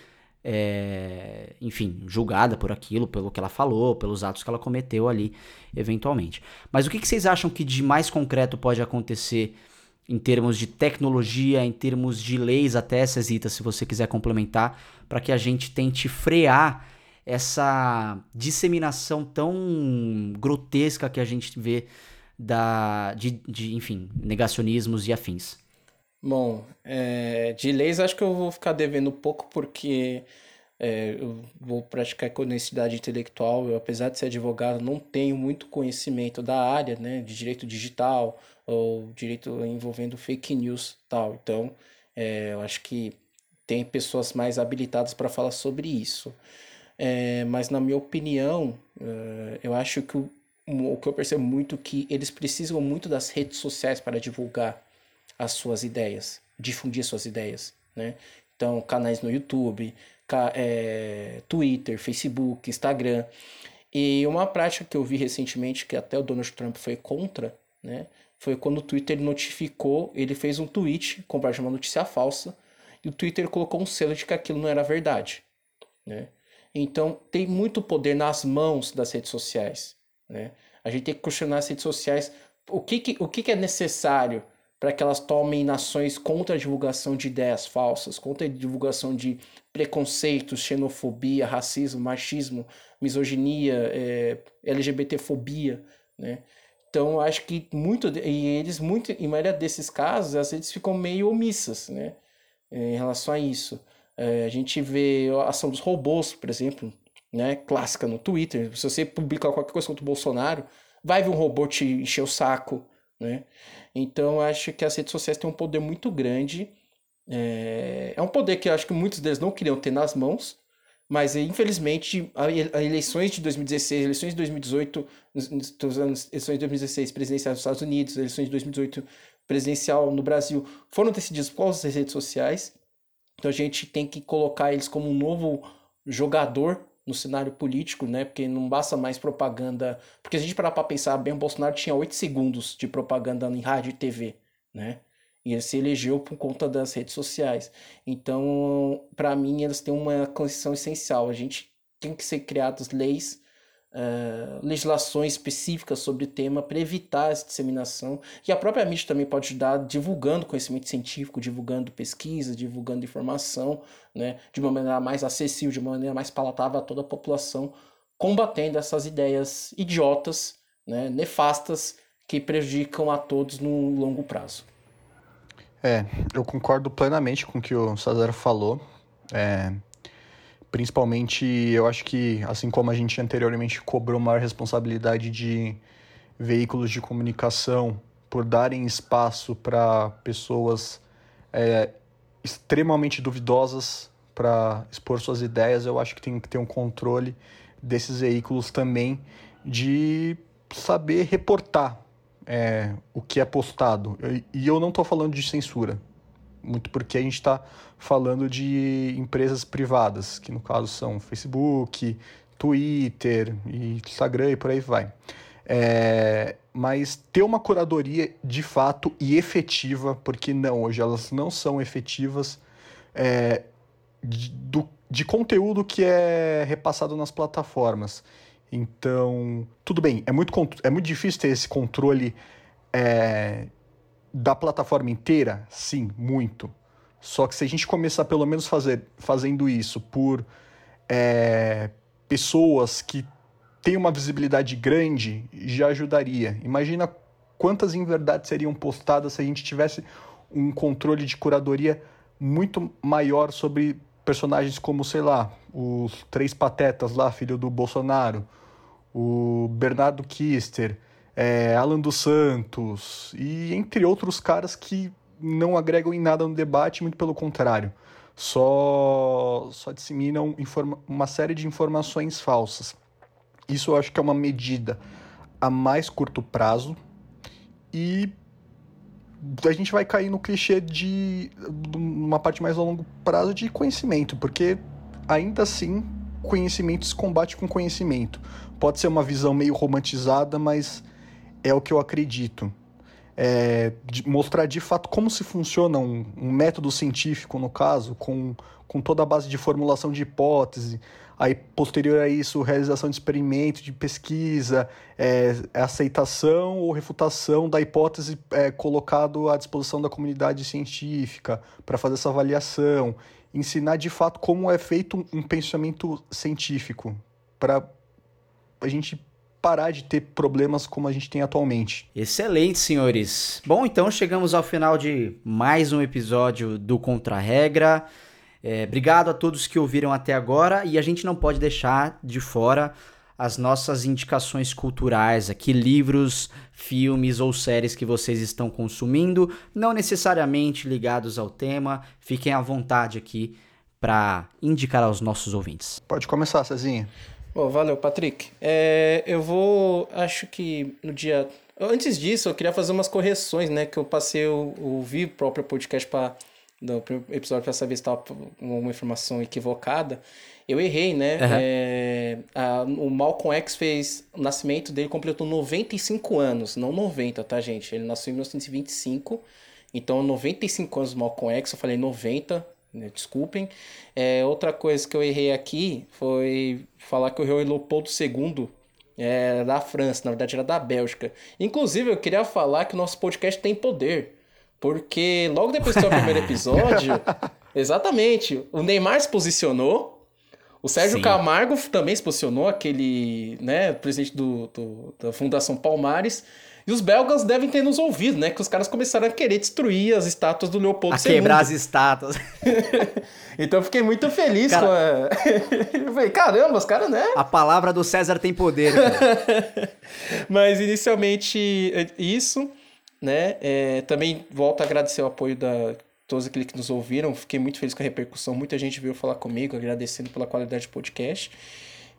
é, enfim, julgada por aquilo, pelo que ela falou, pelos atos que ela cometeu ali, eventualmente. Mas o que, que vocês acham que de mais concreto pode acontecer em termos de tecnologia, em termos de leis, até Cesita, se você quiser complementar, para que a gente tente frear essa disseminação tão grotesca que a gente vê da, de, de enfim, negacionismos e afins. Bom, é, de leis acho que eu vou ficar devendo pouco porque é, eu vou praticar honestidade intelectual. Eu, apesar de ser advogado, não tenho muito conhecimento da área, né, de direito digital ou direito envolvendo fake news tal. Então, é, eu acho que tem pessoas mais habilitadas para falar sobre isso. É, mas na minha opinião, é, eu acho que o, o que eu percebo muito é que eles precisam muito das redes sociais para divulgar as suas ideias, difundir suas ideias, né? Então, canais no YouTube, é, Twitter, Facebook, Instagram. E uma prática que eu vi recentemente, que até o Donald Trump foi contra, né? Foi quando o Twitter notificou, ele fez um tweet compartilhando uma notícia falsa, e o Twitter colocou um selo de que aquilo não era verdade, né? Então, tem muito poder nas mãos das redes sociais, né? A gente tem que questionar as redes sociais, o que, que, o que, que é necessário para que elas tomem ações contra a divulgação de ideias falsas, contra a divulgação de preconceitos, xenofobia, racismo, machismo, misoginia, é, LGBTfobia, né? Então, acho que muito e eles muito em maioria desses casos as redes ficam meio omissas, né? Em relação a isso, é, a gente vê a ação dos robôs, por exemplo, né? Clássica no Twitter. Se você publicar qualquer coisa contra o Bolsonaro, vai vir um robô te encher o saco, né? Então, acho que as redes sociais têm um poder muito grande. É, é um poder que acho que muitos deles não queriam ter nas mãos, mas infelizmente, as eleições de 2016, eleições de 2018, eleições de 2016 presidenciais nos Estados Unidos, eleições de 2018 presidencial no Brasil, foram decididas por causa das redes sociais. Então a gente tem que colocar eles como um novo jogador no cenário político, né? Porque não basta mais propaganda. Porque se a gente parar para pensar bem, o Bolsonaro tinha 8 segundos de propaganda em rádio e TV, né? E ele se elegeu por conta das redes sociais. Então, para mim, eles têm uma condição essencial. A gente tem que ser criadas leis uh, legislações específicas sobre o tema para evitar essa disseminação. E a própria mídia também pode ajudar divulgando conhecimento científico, divulgando pesquisa, divulgando informação, né, de uma maneira mais acessível, de uma maneira mais palatável a toda a população, combatendo essas ideias idiotas, né, nefastas, que prejudicam a todos no longo prazo. É, eu concordo plenamente com o que o César falou. É, Principalmente, eu acho que, assim como a gente anteriormente cobrou maior responsabilidade de veículos de comunicação por darem espaço para pessoas é, extremamente duvidosas para expor suas ideias, eu acho que tem que ter um controle desses veículos também de saber reportar é, o que é postado. E eu não estou falando de censura, muito porque a gente está falando de empresas privadas, que no caso são Facebook, Twitter, Instagram e por aí vai. É, mas ter uma curadoria de fato e efetiva, porque não, hoje elas não são efetivas, é, de, do, de conteúdo que é repassado nas plataformas. Então, tudo bem, é muito, é muito difícil ter esse controle é, da plataforma inteira? Sim, muito. Só que se a gente começar pelo menos fazer, fazendo isso por é, pessoas que têm uma visibilidade grande, já ajudaria. Imagina quantas inverdades seriam postadas se a gente tivesse um controle de curadoria muito maior sobre personagens como, sei lá, os Três Patetas lá, filho do Bolsonaro, o Bernardo Kister, é, Alan dos Santos e entre outros caras que não agregam em nada no debate, muito pelo contrário, só, só disseminam uma série de informações falsas. Isso eu acho que é uma medida a mais curto prazo e a gente vai cair no clichê de uma parte mais a longo prazo de conhecimento, porque ainda assim conhecimento se combate com conhecimento. Pode ser uma visão meio romantizada, mas é o que eu acredito. É, de mostrar de fato como se funciona um, um, método científico, no caso, com, com toda a base de formulação de hipótese, aí posterior a isso, realização de experimento, de pesquisa, é, aceitação ou refutação da hipótese é, colocado à disposição da comunidade científica para fazer essa avaliação, ensinar de fato como é feito um, um pensamento científico, para a gente parar de ter problemas como a gente tem atualmente. Excelente, senhores. Bom, então chegamos ao final de mais um episódio do Contra-Regra. É, obrigado a todos que ouviram até agora e a gente não pode deixar de fora as nossas indicações culturais aqui, livros, filmes ou séries que vocês estão consumindo, não necessariamente ligados ao tema. Fiquem à vontade aqui para indicar aos nossos ouvintes. Pode começar, Cezinha. Oh, valeu, Patrick. É, eu vou, acho que no dia. Antes disso, eu queria fazer umas correções, né? Que eu passei, eu ouvi o próprio podcast para do episódio para saber se estava uma informação equivocada. Eu errei, né? Uhum. É, a, o Malcolm X fez. O nascimento dele completou 95 anos, não 90, tá, gente? Ele nasceu em 1925. Então, 95 anos do Malcolm X, eu falei 90, né? Desculpem. É, outra coisa que eu errei aqui foi falar que o rei Leopoldo II é da França, na verdade era da Bélgica. Inclusive, eu queria falar que o nosso podcast tem poder. Porque logo depois do primeiro episódio, exatamente, o Neymar se posicionou, o Sérgio Sim. Camargo também se posicionou, aquele, né, presidente do, do, da Fundação Palmares. E os belgas devem ter nos ouvido, né? Que os caras começaram a querer destruir as estátuas do Leopoldo a II. quebrar as estátuas. então eu fiquei muito feliz cara... com a... eu falei, caramba, os caras, né? A palavra do César tem poder. Mas inicialmente é isso, né? É, também volto a agradecer o apoio da todos aqueles que nos ouviram. Fiquei muito feliz com a repercussão. Muita gente veio falar comigo, agradecendo pela qualidade do podcast.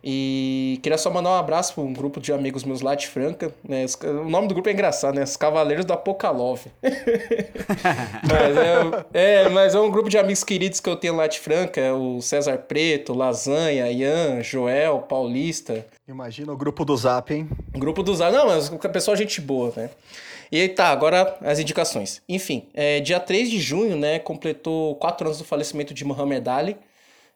E queria só mandar um abraço para um grupo de amigos meus lá de Franca. Né? O nome do grupo é engraçado, né? Os Cavaleiros da Apocalove. mas, é, é, mas é um grupo de amigos queridos que eu tenho lá de Franca. É o César Preto, Lasanha, Ian, Joel, Paulista. Imagina o grupo do Zap, hein? O grupo do Zap. Não, mas o pessoal é gente boa, né? E tá, agora as indicações. Enfim, é, dia 3 de junho, né, completou quatro anos do falecimento de Muhammad Ali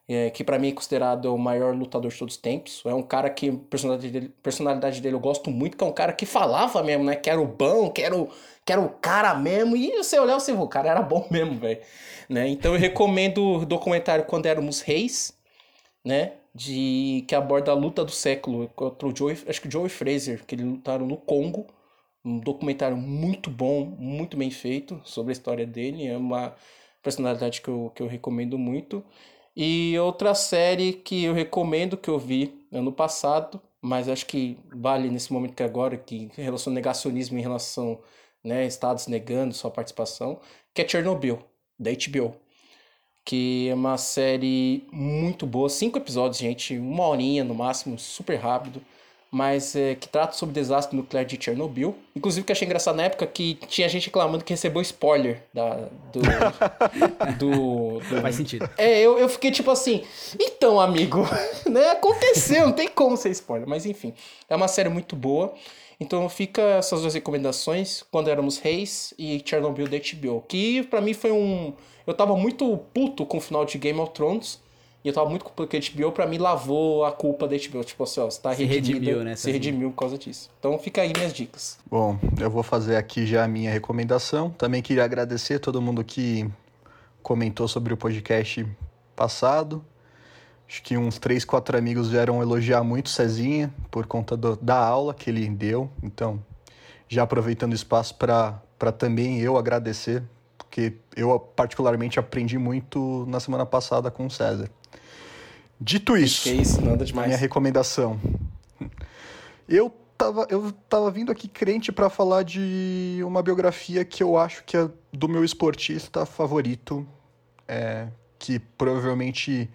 é, que para mim é considerado o maior lutador de todos os tempos. É um cara que personalidade dele, personalidade dele eu gosto muito, que é um cara que falava mesmo, né? Que era o bom, que era o, que era o cara mesmo. E você olhar, você o cara era bom mesmo, velho. Né? Então eu recomendo o documentário Quando Éramos Reis, né? De, que aborda a luta do século contra o Joey, acho que o Joey Fraser, que eles lutaram no Congo. Um documentário muito bom, muito bem feito sobre a história dele. É uma personalidade que eu, que eu recomendo muito. E outra série que eu recomendo que eu vi ano passado, mas acho que vale nesse momento que é agora, que relaciona negacionismo em relação, né, estados negando sua participação, que é Chernobyl, da HBO. Que é uma série muito boa, cinco episódios, gente, uma horinha no máximo, super rápido mas é, que trata sobre o desastre nuclear de Chernobyl. Inclusive, que achei engraçado na época que tinha gente reclamando que recebeu spoiler da, do, do, do, Faz sentido. É, eu, eu fiquei tipo assim, então, amigo, né? Aconteceu, não tem como ser spoiler. Mas enfim, é uma série muito boa. Então fica essas duas recomendações, Quando Éramos Reis e Chernobyl da HBO. Que para mim foi um... Eu tava muito puto com o final de Game of Thrones. E eu tava muito culpado que a HBO, pra mim, lavou a culpa da HBO. Tipo assim, ó, você tá se redimiu, né? Se redimiu por causa disso. Então fica aí minhas dicas. Bom, eu vou fazer aqui já a minha recomendação. Também queria agradecer a todo mundo que comentou sobre o podcast passado. Acho que uns três, quatro amigos vieram elogiar muito Cezinha por conta do, da aula que ele deu. Então, já aproveitando o espaço para também eu agradecer, porque eu particularmente aprendi muito na semana passada com o César. Dito isso, que isso, nada demais. minha recomendação. Eu tava, eu tava vindo aqui crente para falar de uma biografia que eu acho que é do meu esportista favorito, é, que provavelmente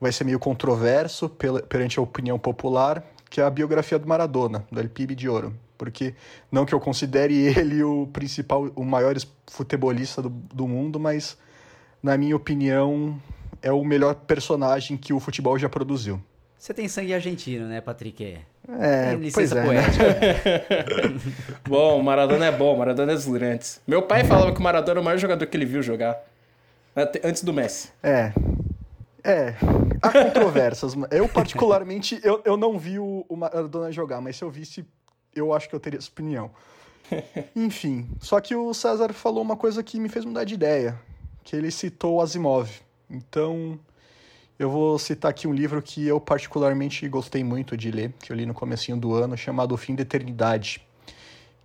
vai ser meio controverso pela, perante a opinião popular, que é a biografia do Maradona, do El Pibe de Ouro. Porque, não que eu considere ele o principal, o maior futebolista do, do mundo, mas, na minha opinião, é o melhor personagem que o futebol já produziu. Você tem sangue argentino, né, Patrick? É, pois é, né? bom, o Maradona é bom, o Maradona é dos grandes. Meu pai falava que o Maradona é o maior jogador que ele viu jogar. Antes do Messi. É. É. Há controvérsias. eu, particularmente, eu, eu não vi o, o Maradona jogar, mas se eu visse, eu acho que eu teria essa opinião. Enfim, só que o César falou uma coisa que me fez mudar de ideia, que ele citou o Asimov. Então, eu vou citar aqui um livro que eu particularmente gostei muito de ler, que eu li no comecinho do ano, chamado O Fim da Eternidade,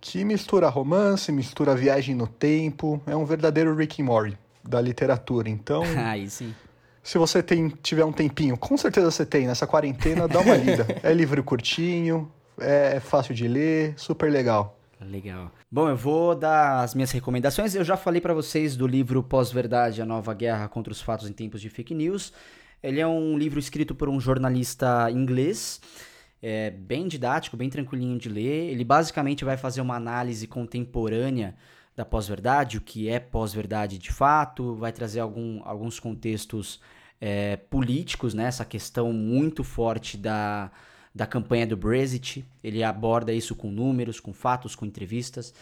que mistura romance, mistura viagem no tempo, é um verdadeiro Rick and Morty da literatura. Então, aí sim. Se você tem, tiver um tempinho, com certeza você tem nessa quarentena, dá uma lida. é livro curtinho, é fácil de ler, super legal. Legal. Bom, eu vou dar as minhas recomendações. Eu já falei para vocês do livro Pós-Verdade, a Nova Guerra contra os Fatos em Tempos de Fake News. Ele é um livro escrito por um jornalista inglês, é bem didático, bem tranquilinho de ler. Ele basicamente vai fazer uma análise contemporânea da pós-verdade, o que é pós-verdade de fato, vai trazer algum, alguns contextos é, políticos, né? essa questão muito forte da da campanha do Brexit. Ele aborda isso com números, com fatos, com entrevistas.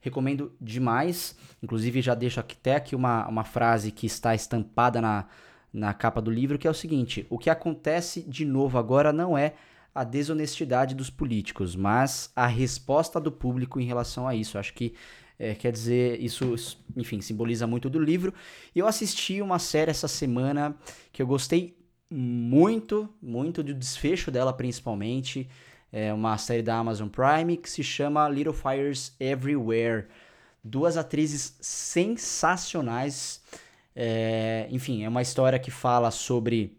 Recomendo demais. Inclusive, já deixo até aqui uma, uma frase que está estampada na, na capa do livro, que é o seguinte: o que acontece de novo agora não é a desonestidade dos políticos, mas a resposta do público em relação a isso. Acho que é, quer dizer, isso, enfim, simboliza muito do livro. Eu assisti uma série essa semana que eu gostei muito, muito do desfecho dela principalmente. É uma série da Amazon Prime que se chama Little Fires Everywhere. Duas atrizes sensacionais. É, enfim, é uma história que fala sobre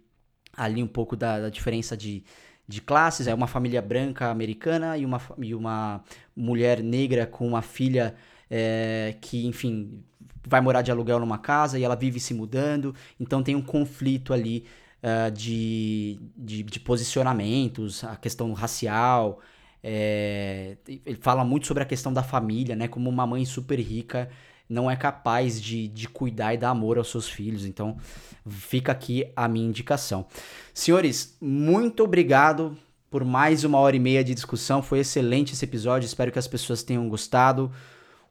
ali um pouco da, da diferença de, de classes. É uma família branca americana e uma, e uma mulher negra com uma filha é, que, enfim, vai morar de aluguel numa casa e ela vive se mudando. Então tem um conflito ali uh, de, de, de, posicionamentos, a questão racial. É, ele fala muito sobre a questão da família, né? Como uma mãe super rica não é capaz de, de cuidar e dar amor aos seus filhos. Então, fica aqui a minha indicação. Senhores, muito obrigado por mais uma hora e meia de discussão. Foi excelente esse episódio. Espero que as pessoas tenham gostado.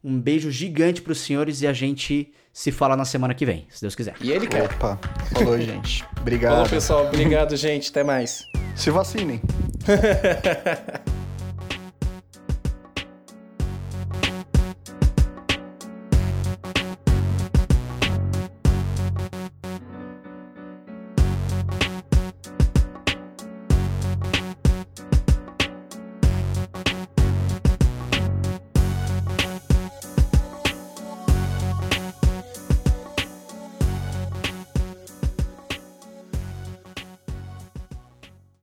Um beijo gigante para os senhores e a gente se fala na semana que vem, se Deus quiser. E ele quer. Opa, falou, gente. Obrigado. Falou, pessoal. Obrigado, gente. Até mais. Se vacinem.